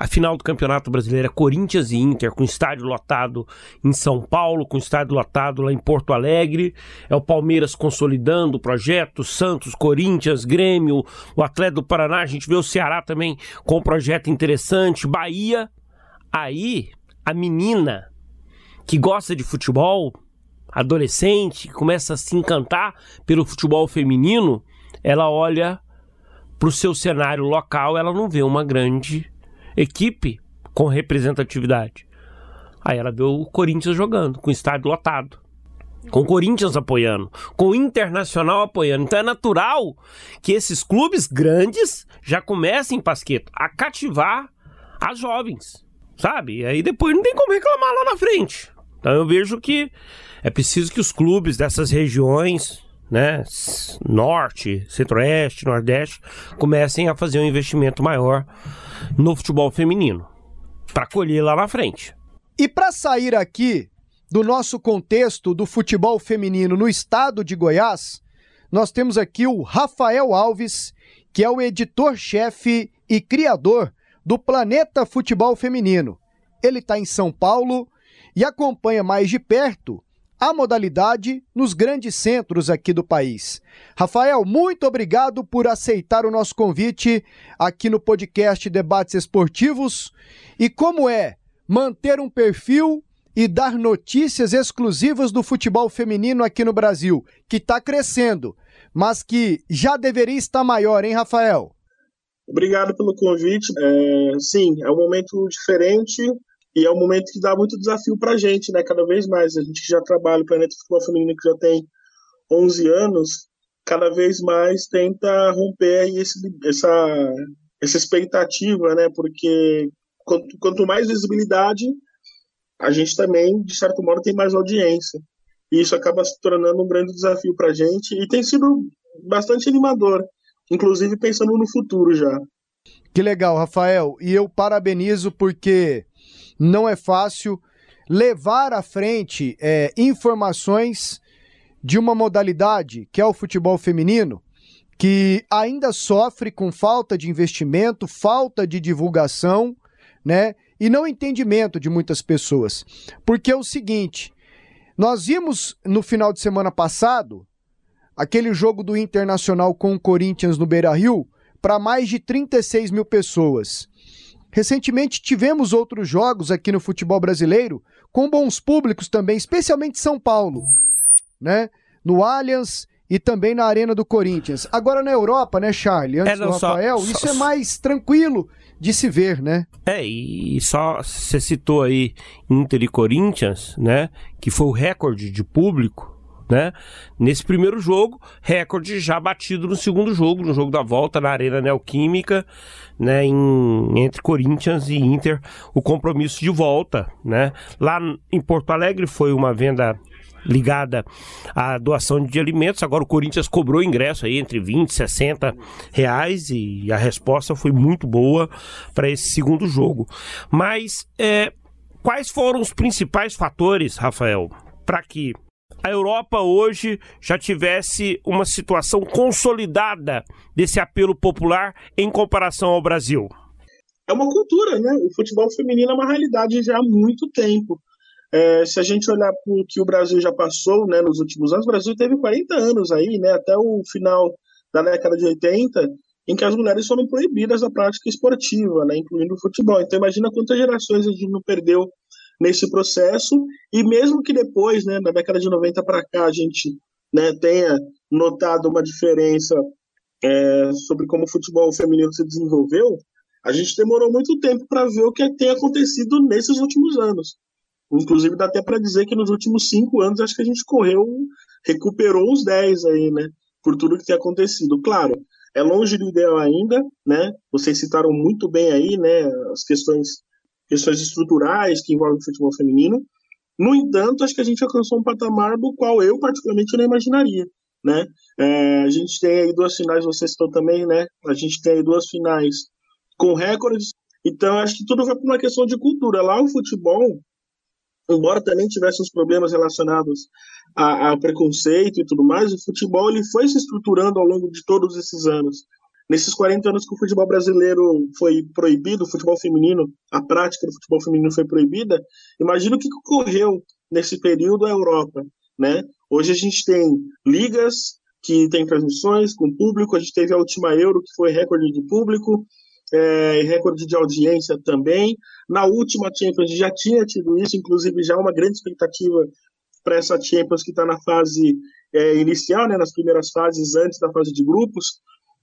A final do Campeonato Brasileiro é Corinthians e Inter, com estádio lotado em São Paulo, com estádio lotado lá em Porto Alegre. É o Palmeiras consolidando o projeto, Santos, Corinthians, Grêmio, o Atlético do Paraná. A gente vê o Ceará também com um projeto interessante, Bahia. Aí, a menina que gosta de futebol, adolescente, que começa a se encantar pelo futebol feminino, ela olha para o seu cenário local, ela não vê uma grande equipe com representatividade. Aí ela vê o Corinthians jogando, com o estádio lotado. Com o Corinthians apoiando, com o Internacional apoiando. Então é natural que esses clubes grandes já comecem, Pasqueto, a cativar as jovens, sabe? E aí depois não tem como reclamar lá na frente. Então eu vejo que é preciso que os clubes dessas regiões, né, norte, centro-oeste, nordeste, comecem a fazer um investimento maior no futebol feminino para colher lá na frente. E para sair aqui do nosso contexto do futebol feminino no estado de Goiás, nós temos aqui o Rafael Alves, que é o editor-chefe e criador do Planeta Futebol Feminino. Ele está em São Paulo e acompanha mais de perto a modalidade nos grandes centros aqui do país. Rafael, muito obrigado por aceitar o nosso convite aqui no podcast Debates Esportivos. E como é manter um perfil e dar notícias exclusivas do futebol feminino aqui no Brasil, que está crescendo, mas que já deveria estar maior, hein, Rafael? Obrigado pelo convite. É, sim, é um momento diferente e é um momento que dá muito desafio para a gente, né? Cada vez mais. A gente que já trabalha o Planeta Futebol Feminino, que já tem 11 anos, cada vez mais tenta romper esse, essa, essa expectativa, né? Porque quanto, quanto mais visibilidade, a gente também, de certo modo, tem mais audiência. E isso acaba se tornando um grande desafio para a gente e tem sido bastante animador, inclusive pensando no futuro já. Que legal, Rafael. E eu parabenizo porque não é fácil levar à frente é, informações de uma modalidade que é o futebol feminino, que ainda sofre com falta de investimento, falta de divulgação, né? E não entendimento de muitas pessoas. Porque é o seguinte: nós vimos no final de semana passado aquele jogo do Internacional com o Corinthians no Beira Rio para mais de 36 mil pessoas. Recentemente tivemos outros jogos aqui no futebol brasileiro com bons públicos também, especialmente São Paulo, né? No Allianz e também na Arena do Corinthians. Agora na Europa, né, Charlie? Antes é, não, do Rafael, só, isso só, é mais tranquilo de se ver, né? É, e só você citou aí Inter e Corinthians, né? Que foi o recorde de público né? Nesse primeiro jogo, recorde já batido no segundo jogo, no jogo da volta na Arena Neoquímica, né, em, entre Corinthians e Inter, o compromisso de volta, né? Lá em Porto Alegre foi uma venda ligada à doação de alimentos. Agora o Corinthians cobrou ingresso aí entre 20 e 60 reais e a resposta foi muito boa para esse segundo jogo. Mas é, quais foram os principais fatores, Rafael, para que a Europa hoje já tivesse uma situação consolidada desse apelo popular em comparação ao Brasil? É uma cultura, né? O futebol feminino é uma realidade já há muito tempo. É, se a gente olhar para o que o Brasil já passou né, nos últimos anos, o Brasil teve 40 anos aí, né, até o final da década de 80, em que as mulheres foram proibidas da prática esportiva, né, incluindo o futebol. Então imagina quantas gerações a gente não perdeu nesse processo, e mesmo que depois, né, da década de 90 para cá, a gente né, tenha notado uma diferença é, sobre como o futebol feminino se desenvolveu, a gente demorou muito tempo para ver o que tem acontecido nesses últimos anos. Inclusive, dá até para dizer que nos últimos cinco anos, acho que a gente correu, recuperou uns 10 aí, né? Por tudo que tem acontecido. Claro, é longe do ideal ainda, né? Vocês citaram muito bem aí, né? As questões questões estruturais que envolvem o futebol feminino. No entanto, acho que a gente alcançou um patamar do qual eu, particularmente, não imaginaria. Né? É, a gente tem aí duas finais, vocês estão também, né? A gente tem aí duas finais com recordes. Então, acho que tudo vai para uma questão de cultura. Lá o futebol, embora também tivesse uns problemas relacionados ao preconceito e tudo mais, o futebol ele foi se estruturando ao longo de todos esses anos. Nesses 40 anos que o futebol brasileiro foi proibido, o futebol feminino, a prática do futebol feminino foi proibida, imagina o que ocorreu nesse período à Europa, né? Hoje a gente tem ligas que têm transmissões com público, a gente teve a última Euro, que foi recorde de público, é, recorde de audiência também. Na última Champions já tinha tido isso, inclusive já uma grande expectativa para essa Champions que está na fase é, inicial, né, nas primeiras fases antes da fase de grupos.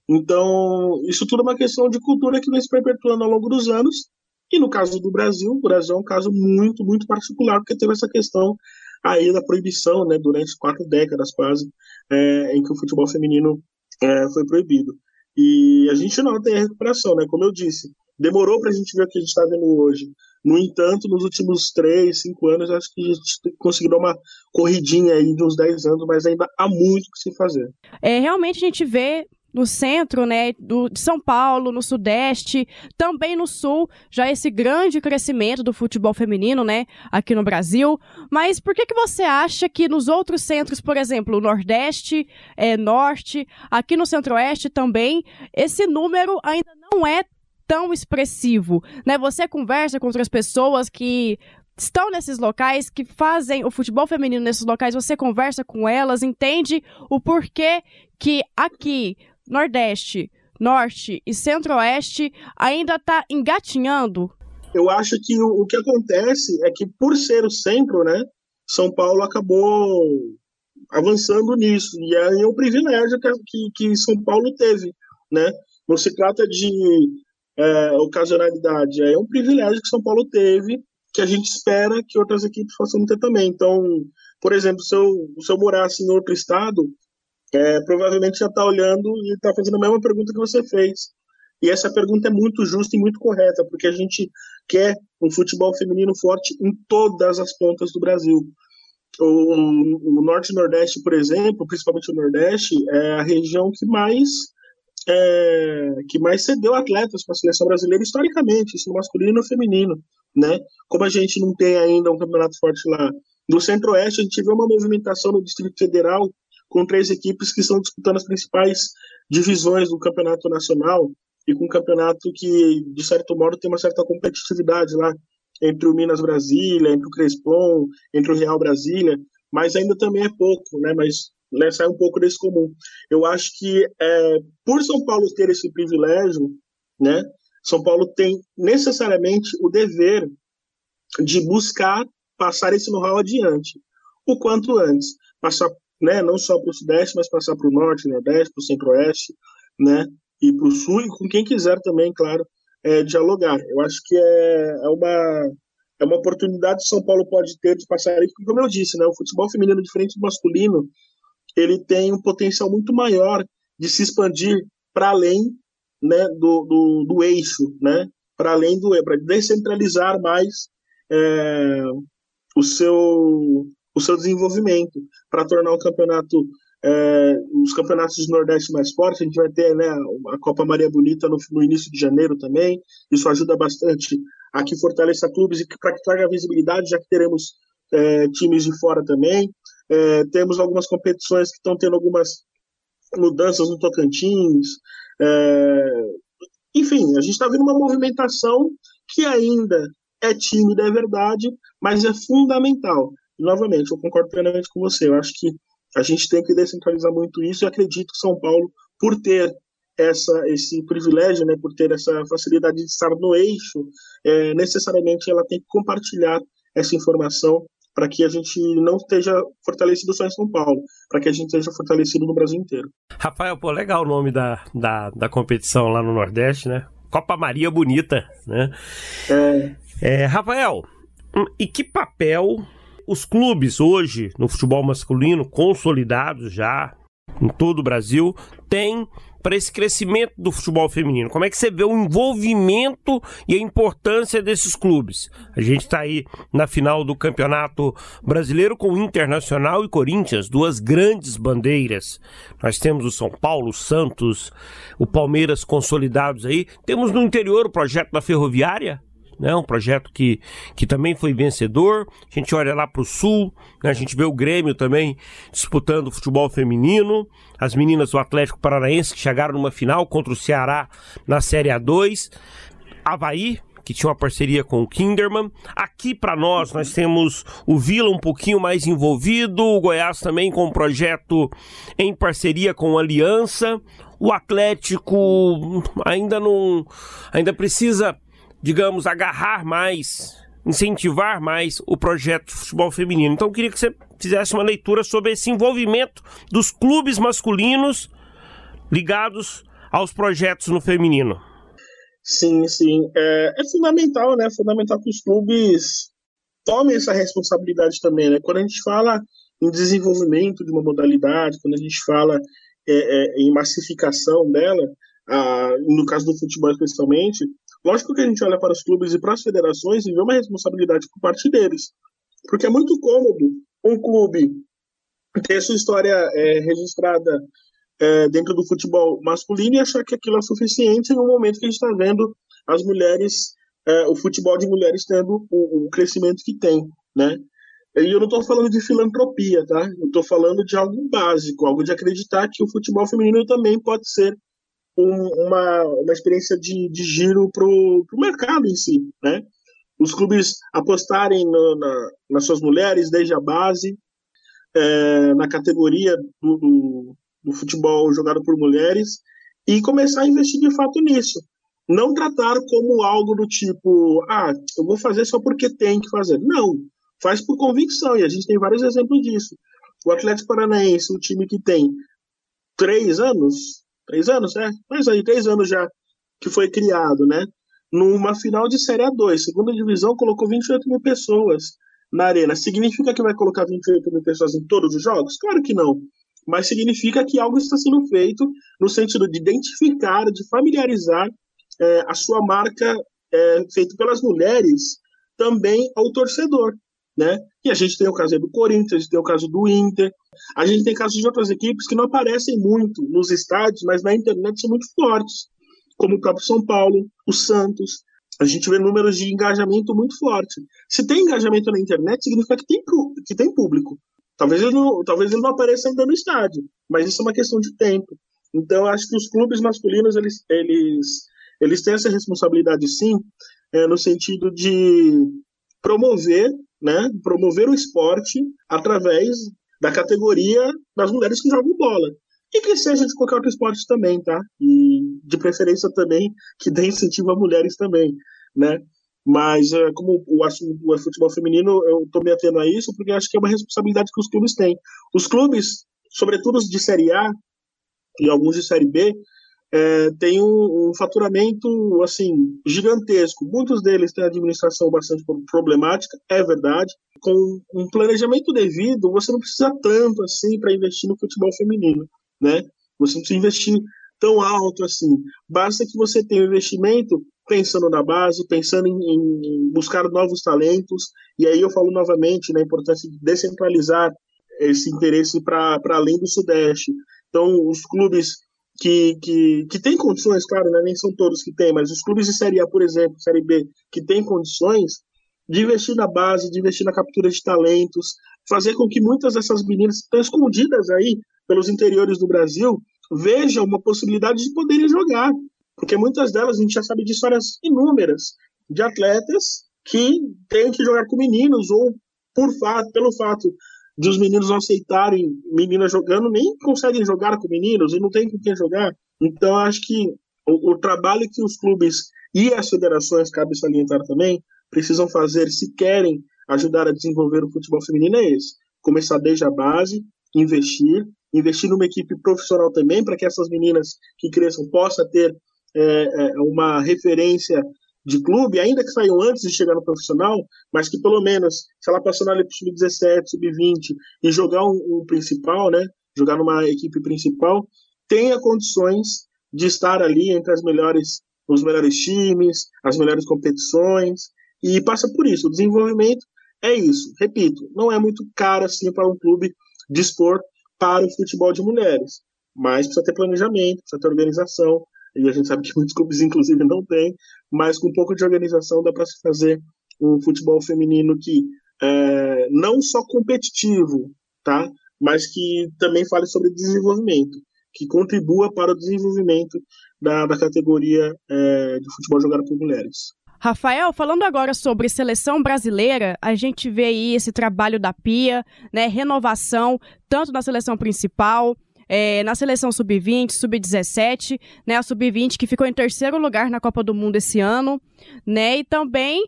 Então, isso tudo é uma questão de cultura que vem se perpetuando ao longo dos anos. E no caso do Brasil, o Brasil é um caso muito, muito particular, porque teve essa questão aí da proibição, né, durante quatro décadas quase, é, em que o futebol feminino é, foi proibido. E a gente não tem a recuperação, né, como eu disse, demorou para a gente ver o que a gente está vendo hoje. No entanto, nos últimos três, cinco anos, acho que a gente conseguiu dar uma corridinha aí de uns 10 anos, mas ainda há muito que se fazer. É, realmente a gente vê no centro, né, do, de São Paulo, no sudeste, também no sul, já esse grande crescimento do futebol feminino, né, aqui no Brasil. Mas por que que você acha que nos outros centros, por exemplo, nordeste, é, norte, aqui no centro-oeste também, esse número ainda não é tão expressivo, né? Você conversa com outras pessoas que estão nesses locais, que fazem o futebol feminino nesses locais, você conversa com elas, entende o porquê que aqui Nordeste, Norte e Centro-Oeste ainda está engatinhando? Eu acho que o, o, que acontece é que, por ser o centro, né, São Paulo acabou avançando nisso. E aí é um privilégio que, que, que São Paulo teve. Né? Não se trata de é, ocasionalidade, é um privilégio que São Paulo teve que a gente espera que outras equipes possam ter também. Então, por exemplo, se eu, se eu morasse em outro estado, é, provavelmente já está olhando e está fazendo a mesma pergunta que você fez. E essa pergunta é muito justa e muito correta, porque a gente quer um futebol feminino forte em todas as pontas do Brasil. O, o Norte e Nordeste, por exemplo, principalmente o Nordeste, é a região que mais é, que mais cedeu atletas para a seleção brasileira historicamente, isso no masculino e no feminino, né? Como a gente não tem ainda um campeonato forte lá no Centro-Oeste, a gente vê uma movimentação no Distrito Federal com três equipes que estão disputando as principais divisões do campeonato nacional e com um campeonato que, de certo modo, tem uma certa competitividade lá entre o Minas Brasília, entre o Crespon, entre o Real Brasília, mas ainda também é pouco, né? Mas né, sai um pouco desse comum. Eu acho que é, por São Paulo ter esse privilégio, né? São Paulo tem necessariamente o dever de buscar passar esse know-how adiante, o quanto antes, passar né, não só para o Sudeste, mas passar para o Norte, Nordeste, para o Centro-Oeste, né, e para o Sul, e com quem quiser também, claro, é, dialogar. Eu acho que é, é, uma, é uma oportunidade que São Paulo pode ter de passar aí, porque, como eu disse, né, o futebol feminino, diferente do masculino, ele tem um potencial muito maior de se expandir para além né, do, do, do, eixo, né, para além do para descentralizar mais é, o seu o seu desenvolvimento para tornar o campeonato é, os campeonatos do Nordeste mais fortes. A gente vai ter né, a Copa Maria Bonita no, no início de janeiro também. Isso ajuda bastante a que fortaleça clubes e para que traga visibilidade, já que teremos é, times de fora também. É, temos algumas competições que estão tendo algumas mudanças no Tocantins. É, enfim, a gente está vendo uma movimentação que ainda é tímida, é verdade, mas é fundamental novamente, eu concordo plenamente com você. Eu acho que a gente tem que descentralizar muito isso e acredito que São Paulo, por ter essa, esse privilégio, né, por ter essa facilidade de estar no eixo, é, necessariamente ela tem que compartilhar essa informação para que a gente não esteja fortalecido só em São Paulo, para que a gente esteja fortalecido no Brasil inteiro. Rafael, pô, legal o nome da, da, da competição lá no Nordeste, né? Copa Maria Bonita, né? É... É, Rafael, e que papel os clubes hoje, no futebol masculino, consolidados já em todo o Brasil, têm para esse crescimento do futebol feminino? Como é que você vê o envolvimento e a importância desses clubes? A gente está aí na final do Campeonato Brasileiro com Internacional e Corinthians, duas grandes bandeiras. Nós temos o São Paulo, o Santos, o Palmeiras consolidados aí. Temos no interior o projeto da Ferroviária, né? Um projeto que, que também foi vencedor. A gente olha lá para o sul, né? a gente vê o Grêmio também disputando futebol feminino. As meninas do Atlético Paranaense que chegaram numa final contra o Ceará na Série A2. Havaí, que tinha uma parceria com o Kinderman. Aqui para nós, nós temos o Vila um pouquinho mais envolvido, o Goiás também com um projeto em parceria com a Aliança. O Atlético ainda não ainda precisa digamos, agarrar mais, incentivar mais o projeto de futebol feminino. Então eu queria que você fizesse uma leitura sobre esse envolvimento dos clubes masculinos ligados aos projetos no feminino? Sim, sim. É, é fundamental, né? É fundamental que os clubes tomem essa responsabilidade também, né? Quando a gente fala em desenvolvimento de uma modalidade, quando a gente fala é, é, em massificação dela, a, no caso do futebol especialmente, lógico que a gente olha para os clubes e para as federações e vê uma responsabilidade por parte deles. Porque é muito cômodo um clube ter sua história é, registrada é, dentro do futebol masculino e achar que aquilo é suficiente no momento que a gente está vendo as mulheres, é, o futebol de mulheres tendo o, o crescimento que tem, né? E eu não estou falando de filantropia, tá? Eu estou falando de algo básico, algo de acreditar que o futebol feminino também pode ser um, uma, uma experiência de, de giro para o mercado em si, né? Os clubes apostarem no, na, nas suas mulheres desde a base, é, na categoria do, do, do futebol jogado por mulheres e começar a investir de fato nisso. Não tratar como algo do tipo, ah, eu vou fazer só porque tem que fazer. Não, faz por convicção, e a gente tem vários exemplos disso. O Atlético Paranaense, o time que tem três anos, três anos, é, mas aí, três anos já que foi criado, né? Numa final de Série A2, segunda divisão, colocou 28 mil pessoas na arena. Significa que vai colocar 28 mil pessoas em todos os jogos? Claro que não mas significa que algo está sendo feito no sentido de identificar, de familiarizar é, a sua marca é, feita pelas mulheres também ao torcedor. Né? E a gente tem o caso do Corinthians, a gente tem o caso do Inter, a gente tem casos de outras equipes que não aparecem muito nos estádios, mas na internet são muito fortes, como o próprio São Paulo, o Santos. A gente vê números de engajamento muito forte. Se tem engajamento na internet, significa que tem, que tem público. Talvez ele, não, talvez ele não apareça ainda no estádio, mas isso é uma questão de tempo. Então, acho que os clubes masculinos eles, eles, eles têm essa responsabilidade, sim, é, no sentido de promover, né, promover o esporte através da categoria das mulheres que jogam bola. E que seja de qualquer outro esporte também, tá? E de preferência também que dê incentivo a mulheres também, né? Mas, é, como o, o, futebol feminino, eu estou me atendo a isso porque acho que é uma responsabilidade que os clubes têm. Os clubes, sobretudo os de Série A e alguns de Série B, é, têm um, um, faturamento assim gigantesco. Muitos deles têm administração bastante problemática, é verdade. Com um planejamento devido, você não precisa tanto assim para investir no futebol feminino, né? Você não precisa investir tão alto assim. Basta que você tenha um investimento pensando na base, pensando em, em, buscar novos talentos. E aí eu falo novamente na importância de descentralizar esse interesse para além do Sudeste. Então, os clubes que, que, que têm condições, claro, né, nem são todos que têm, mas os clubes de Série A, por exemplo, Série B, que têm condições de investir na base, de investir na captura de talentos, fazer com que muitas dessas meninas estão escondidas aí pelos interiores do Brasil vejam uma possibilidade de poderem jogar. Porque muitas delas a gente já sabe de histórias inúmeras de atletas que têm que jogar com meninos ou por fato, pelo fato de os meninos não aceitarem meninas jogando, nem conseguem jogar com meninos e não tem com quem jogar. Então acho que o, o trabalho que os clubes e as federações, cabe salientar também, precisam fazer se querem ajudar a desenvolver o futebol feminino é esse. Começar desde a base, investir, investir numa equipe profissional também, para que essas meninas que cresçam possam ter é, é, uma referência de clube, ainda que saiam antes de chegar no profissional, mas que pelo menos, se ela para o sub-17, sub-20 e jogar um, um, principal, né, jogar numa equipe principal, tenha condições de estar ali entre as melhores, os melhores times, as melhores competições, e passa por isso. O desenvolvimento é isso. Repito, não é muito caro assim para um clube dispor para o futebol de mulheres, mas precisa ter planejamento, precisa ter organização, e a gente sabe que muitos clubes, inclusive, não têm, mas com um pouco de organização dá para se fazer um futebol feminino que é, não só competitivo, tá? mas que também fale sobre desenvolvimento, que contribua para o desenvolvimento da, da categoria é, de futebol jogado por mulheres. Rafael, falando agora sobre seleção brasileira, a gente vê aí esse trabalho da Pia, né, renovação, tanto na seleção principal, é, na seleção sub-20, sub-17, né? A sub-20 que ficou em terceiro lugar na Copa do Mundo esse ano, né? E também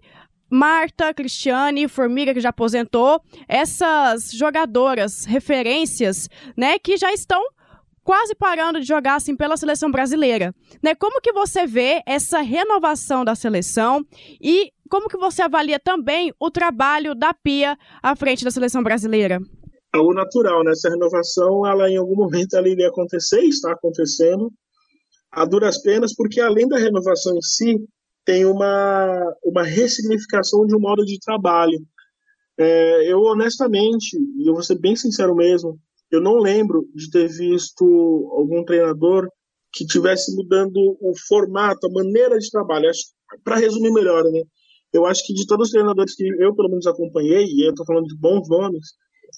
Marta, Cristiane, Formiga, que já aposentou, essas jogadoras, referências, né, que já estão quase parando de jogar assim pela seleção brasileira. Né? Como que você vê essa renovação da seleção e como que você avalia também o trabalho da Pia à frente da seleção brasileira? É o natural, né? Essa renovação, ela em algum momento ela iria acontecer, está acontecendo, a duras penas, porque além da renovação em si, tem uma, uma ressignificação de um modo de trabalho. É, eu, honestamente, e eu vou ser bem sincero mesmo, eu não lembro de ter visto algum treinador que tivesse mudando o formato, a maneira de trabalho. Para resumir melhor, né? Eu acho que de todos os treinadores que eu, pelo menos, acompanhei, e eu estou falando de bons nomes,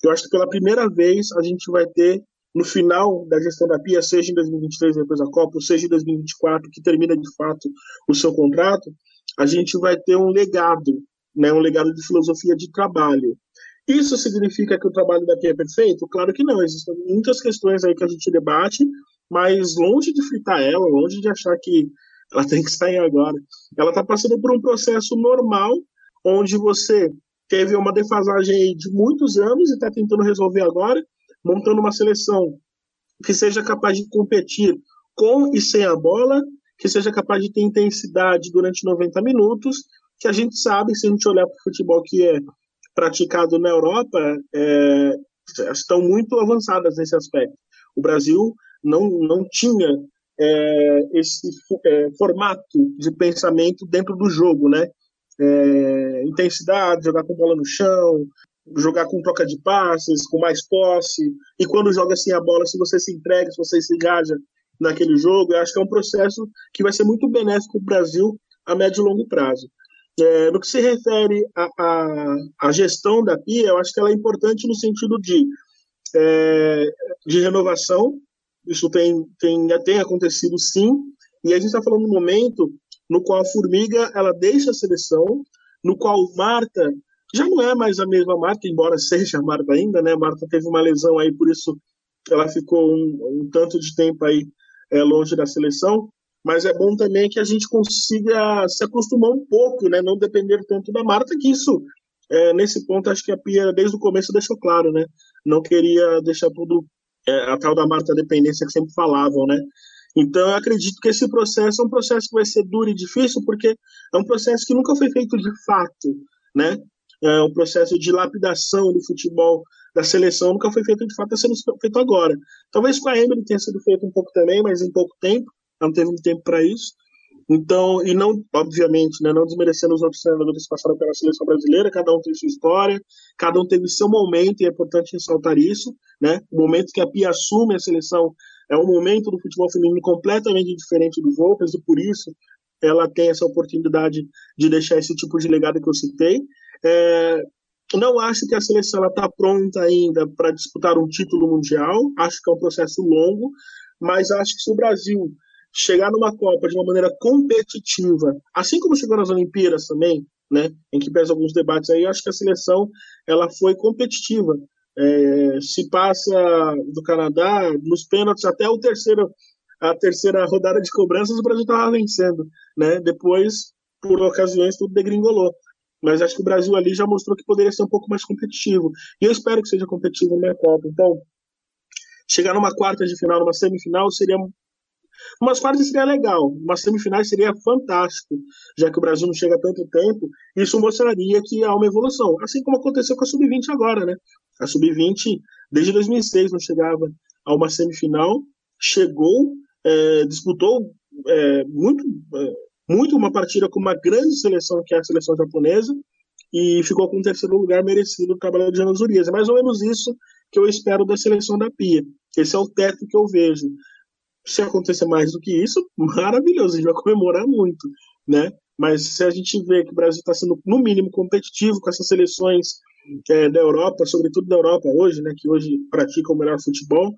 eu acho que pela primeira vez a gente vai ter, no final da gestão da Pia, seja em 2023, depois da Copa, seja em 2024, que termina de fato o seu contrato, a gente vai ter um legado, né, um legado de filosofia de trabalho. Isso significa que o trabalho da Pia é perfeito? Claro que não, existem muitas questões aí que a gente debate, mas longe de fritar ela, longe de achar que ela tem que sair agora. Ela está passando por um processo normal, onde você teve uma defasagem de muitos anos e está tentando resolver agora, montando uma seleção que seja capaz de competir com e sem a bola, que seja capaz de ter intensidade durante 90 minutos, que a gente sabe, se a gente olhar para o futebol que é praticado na Europa, é, estão muito avançadas nesse aspecto. O Brasil não, não tinha é, esse é, formato de pensamento dentro do jogo, né? É, intensidade, jogar com bola no chão, jogar com troca de passes, com mais posse, e quando joga assim a bola, se você se entrega, se você se engaja naquele jogo, eu acho que é um processo que vai ser muito benéfico para o Brasil a médio e longo prazo. É, no que se refere à gestão da PIA, eu acho que ela é importante no sentido de, é, de renovação, isso tem, tem, tem acontecido sim, e a gente está falando no momento no qual a Formiga ela deixa a seleção, no qual Marta já não é mais a mesma Marta, embora seja a Marta ainda, né? Marta teve uma lesão aí, por isso ela ficou um, um tanto de tempo aí é, longe da seleção, mas é bom também que a gente consiga se acostumar um pouco, né? Não depender tanto da Marta, que isso, é, nesse ponto, acho que a Pia desde o começo deixou claro, né? Não queria deixar tudo é, a tal da Marta dependência que sempre falavam, né? Então, eu acredito que esse processo é um processo que vai ser duro e difícil, porque é um processo que nunca foi feito de fato, né? É um processo de lapidação do futebol da seleção nunca foi feito de fato, está sendo feito agora. Talvez com a Emily tenha sido feito um pouco também, mas em pouco tempo, não teve muito tempo para isso. Então, e não, obviamente, né, não desmerecendo os outros treinadores que passaram pela seleção brasileira, cada um tem sua história, cada um teve seu momento, e é importante ressaltar isso, né? O momento que a Pia assume a seleção é um momento do futebol feminino completamente diferente dos outros, e por isso ela tem essa oportunidade de deixar esse tipo de legado que eu citei. É, não acho que a seleção está pronta ainda para disputar um título mundial, acho que é um processo longo, mas acho que se o Brasil chegar numa Copa de uma maneira competitiva, assim como chegou nas Olimpíadas também, né, em que pesa alguns debates aí, acho que a seleção ela foi competitiva. É, se passa do Canadá nos pênaltis até o terceiro, a terceira rodada de cobranças, o Brasil estava vencendo, né? Depois, por ocasiões, tudo degringolou. Mas acho que o Brasil ali já mostrou que poderia ser um pouco mais competitivo. E eu espero que seja competitivo na Copa. Então, chegar numa quarta de final, numa semifinal, seria Umas quartas seria legal, umas semifinais seria fantástico, já que o Brasil não chega tanto tempo. Isso mostraria que há uma evolução, assim como aconteceu com a Sub-20 agora, né? A Sub-20, desde 2006, não chegava a uma semifinal, chegou, é, disputou é, muito, é, muito uma partida com uma grande seleção, que é a seleção japonesa, e ficou com o terceiro lugar merecido do trabalho de Ana Zurias. É mais ou menos isso que eu espero da seleção da Pia. Esse é o teto que eu vejo se acontecer mais do que isso, maravilhoso, a gente vai comemorar muito, né? Mas se a gente vê que o Brasil está sendo, no mínimo, competitivo com essas seleções é, da Europa, sobretudo da Europa hoje, né, que hoje pratica o melhor futebol,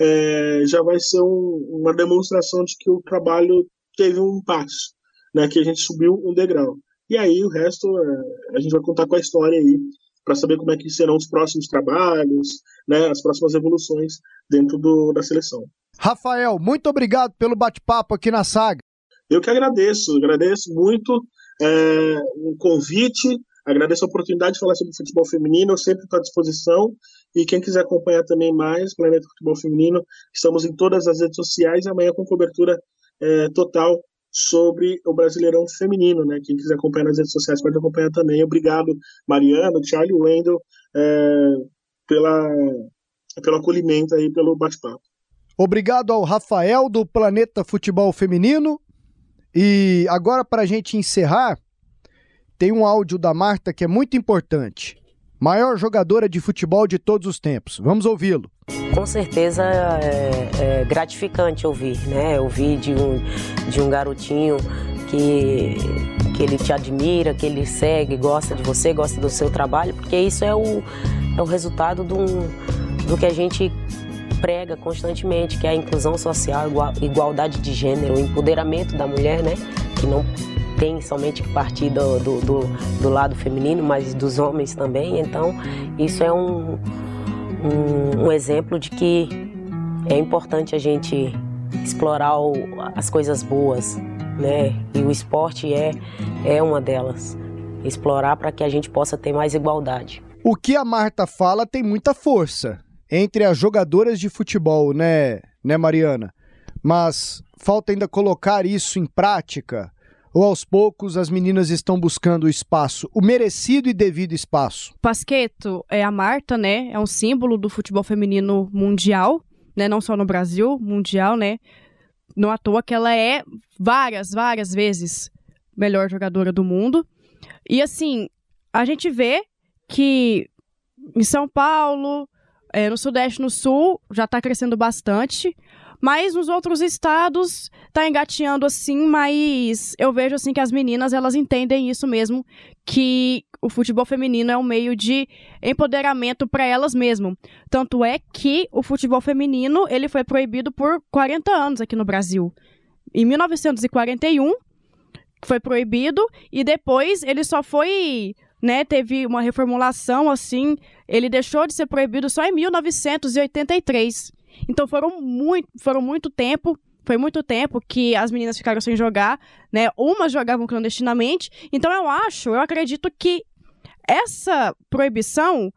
é, já vai ser um, uma demonstração de que o trabalho teve um passo, né, que a gente subiu um degrau. E aí o resto é, a gente vai contar com a história aí para saber como é que serão os próximos trabalhos, né, as próximas evoluções dentro do, da seleção. Rafael, muito obrigado pelo bate-papo aqui na saga. Eu que agradeço, agradeço muito é, o convite, agradeço a oportunidade de falar sobre futebol feminino, eu sempre estou à disposição E quem quiser acompanhar também mais Planeta Futebol Feminino, estamos em todas as redes sociais amanhã com cobertura é, total sobre o Brasileirão Feminino, né? Quem quiser acompanhar nas redes sociais pode acompanhar também. Obrigado, Mariano, Charlie Wendel, é, pela, pelo acolhimento aí, pelo bate-papo. Obrigado ao Rafael do Planeta Futebol Feminino. E agora, para a gente encerrar, tem um áudio da Marta que é muito importante. Maior jogadora de futebol de todos os tempos. Vamos ouvi-lo. Com certeza é, é, gratificante ouvir, né? Ouvir de um, de um garotinho que, que ele te admira, que ele segue, gosta de você, gosta do seu trabalho, porque isso é o, é o resultado do, do que a gente prega constantemente, que é a inclusão social, igualdade de gênero, o empoderamento da mulher, né? Que não tem somente que partir do, do, do, do lado feminino, mas dos homens também. Então, isso é um, um, um exemplo de que é importante a gente explorar o, as coisas boas, né? E o esporte é, é uma delas. Explorar para que a gente possa ter mais igualdade. O que a Marta fala tem muita força entre as jogadoras de futebol, né, né, Mariana? Mas falta ainda colocar isso em prática. Ou aos poucos as meninas estão buscando o espaço, o merecido e devido espaço? Pasqueto, é a Marta, né? É um símbolo do futebol feminino mundial, né? Não só no Brasil, mundial, né? Não à toa que ela é várias, várias vezes melhor jogadora do mundo. E assim, a gente vê que em São Paulo, é, no Sudeste no Sul, já está crescendo bastante. Mas nos outros estados tá engateando assim, mas eu vejo assim que as meninas elas entendem isso mesmo, que o futebol feminino é um meio de empoderamento para elas mesmo. Tanto é que o futebol feminino, ele foi proibido por 40 anos aqui no Brasil. Em 1941 foi proibido e depois ele só foi né, teve uma reformulação assim, ele deixou de ser proibido só em 1983. Então foram muito, foram muito tempo, foi muito tempo que as meninas ficaram sem jogar, né? Umas jogavam clandestinamente. Então eu acho, eu acredito que essa proibição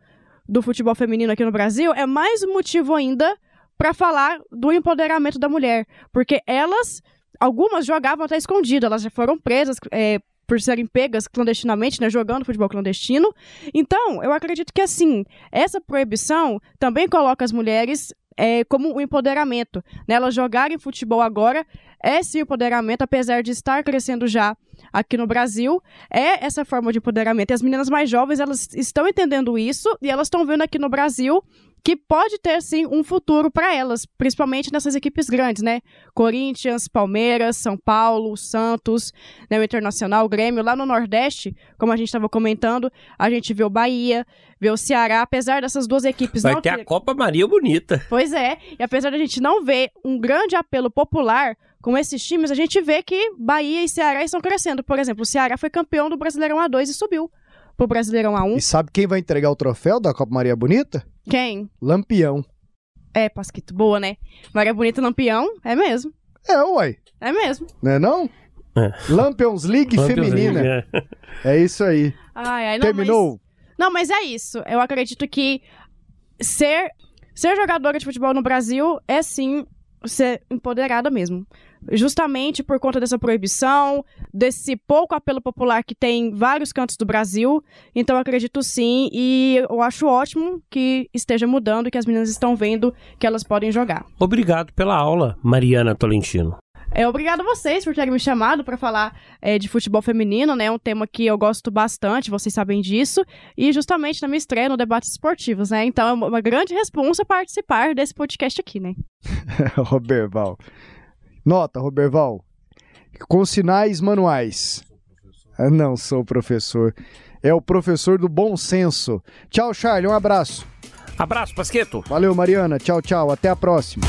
do futebol feminino aqui no Brasil é mais um motivo ainda para falar do empoderamento da mulher, porque elas algumas jogavam até escondido, elas já foram presas é, por serem pegas clandestinamente, né, jogando futebol clandestino. Então, eu acredito que assim, essa proibição também coloca as mulheres é, como o empoderamento. Né? Elas jogarem futebol agora é sim empoderamento, apesar de estar crescendo já aqui no Brasil, é essa forma de empoderamento. E as meninas mais jovens, elas estão entendendo isso e elas estão vendo aqui no Brasil que pode ter sim um futuro para elas, principalmente nessas equipes grandes, né? Corinthians, Palmeiras, São Paulo, Santos, né, o Internacional, o Grêmio. Lá no Nordeste, como a gente estava comentando, a gente vê o Bahia, vê o Ceará, apesar dessas duas equipes Vai não ter a Copa Maria Bonita. Pois é, e apesar da gente não ver um grande apelo popular com esses times, a gente vê que Bahia e Ceará estão crescendo. Por exemplo, o Ceará foi campeão do Brasileirão A2 e subiu pro Brasileirão A1. E sabe quem vai entregar o troféu da Copa Maria Bonita? Quem? Lampião. É, Pasquito, boa, né? Maria Bonita Lampião, é mesmo. É, uai. É mesmo. Não é não? É. Lampions League Lampions feminina. League, é. isso aí. Ai, ai, não, Terminou? Mas... Não, mas é isso. Eu acredito que ser, ser jogadora de futebol no Brasil é sim ser empoderada mesmo. Justamente por conta dessa proibição, desse pouco apelo popular que tem em vários cantos do Brasil. Então eu acredito sim, e eu acho ótimo que esteja mudando e que as meninas estão vendo que elas podem jogar. Obrigado pela aula, Mariana Tolentino. É, obrigado a vocês por terem me chamado para falar é, de futebol feminino, né? É um tema que eu gosto bastante, vocês sabem disso. E justamente na minha estreia no Debates Esportivos, né? Então é uma grande responsa participar desse podcast aqui, né? Roberval. Nota, Roberval. Com sinais manuais. Ah, não sou professor. É o professor do bom senso. Tchau, Charlie. Um abraço. Abraço, Pasqueto. Valeu, Mariana. Tchau, tchau. Até a próxima.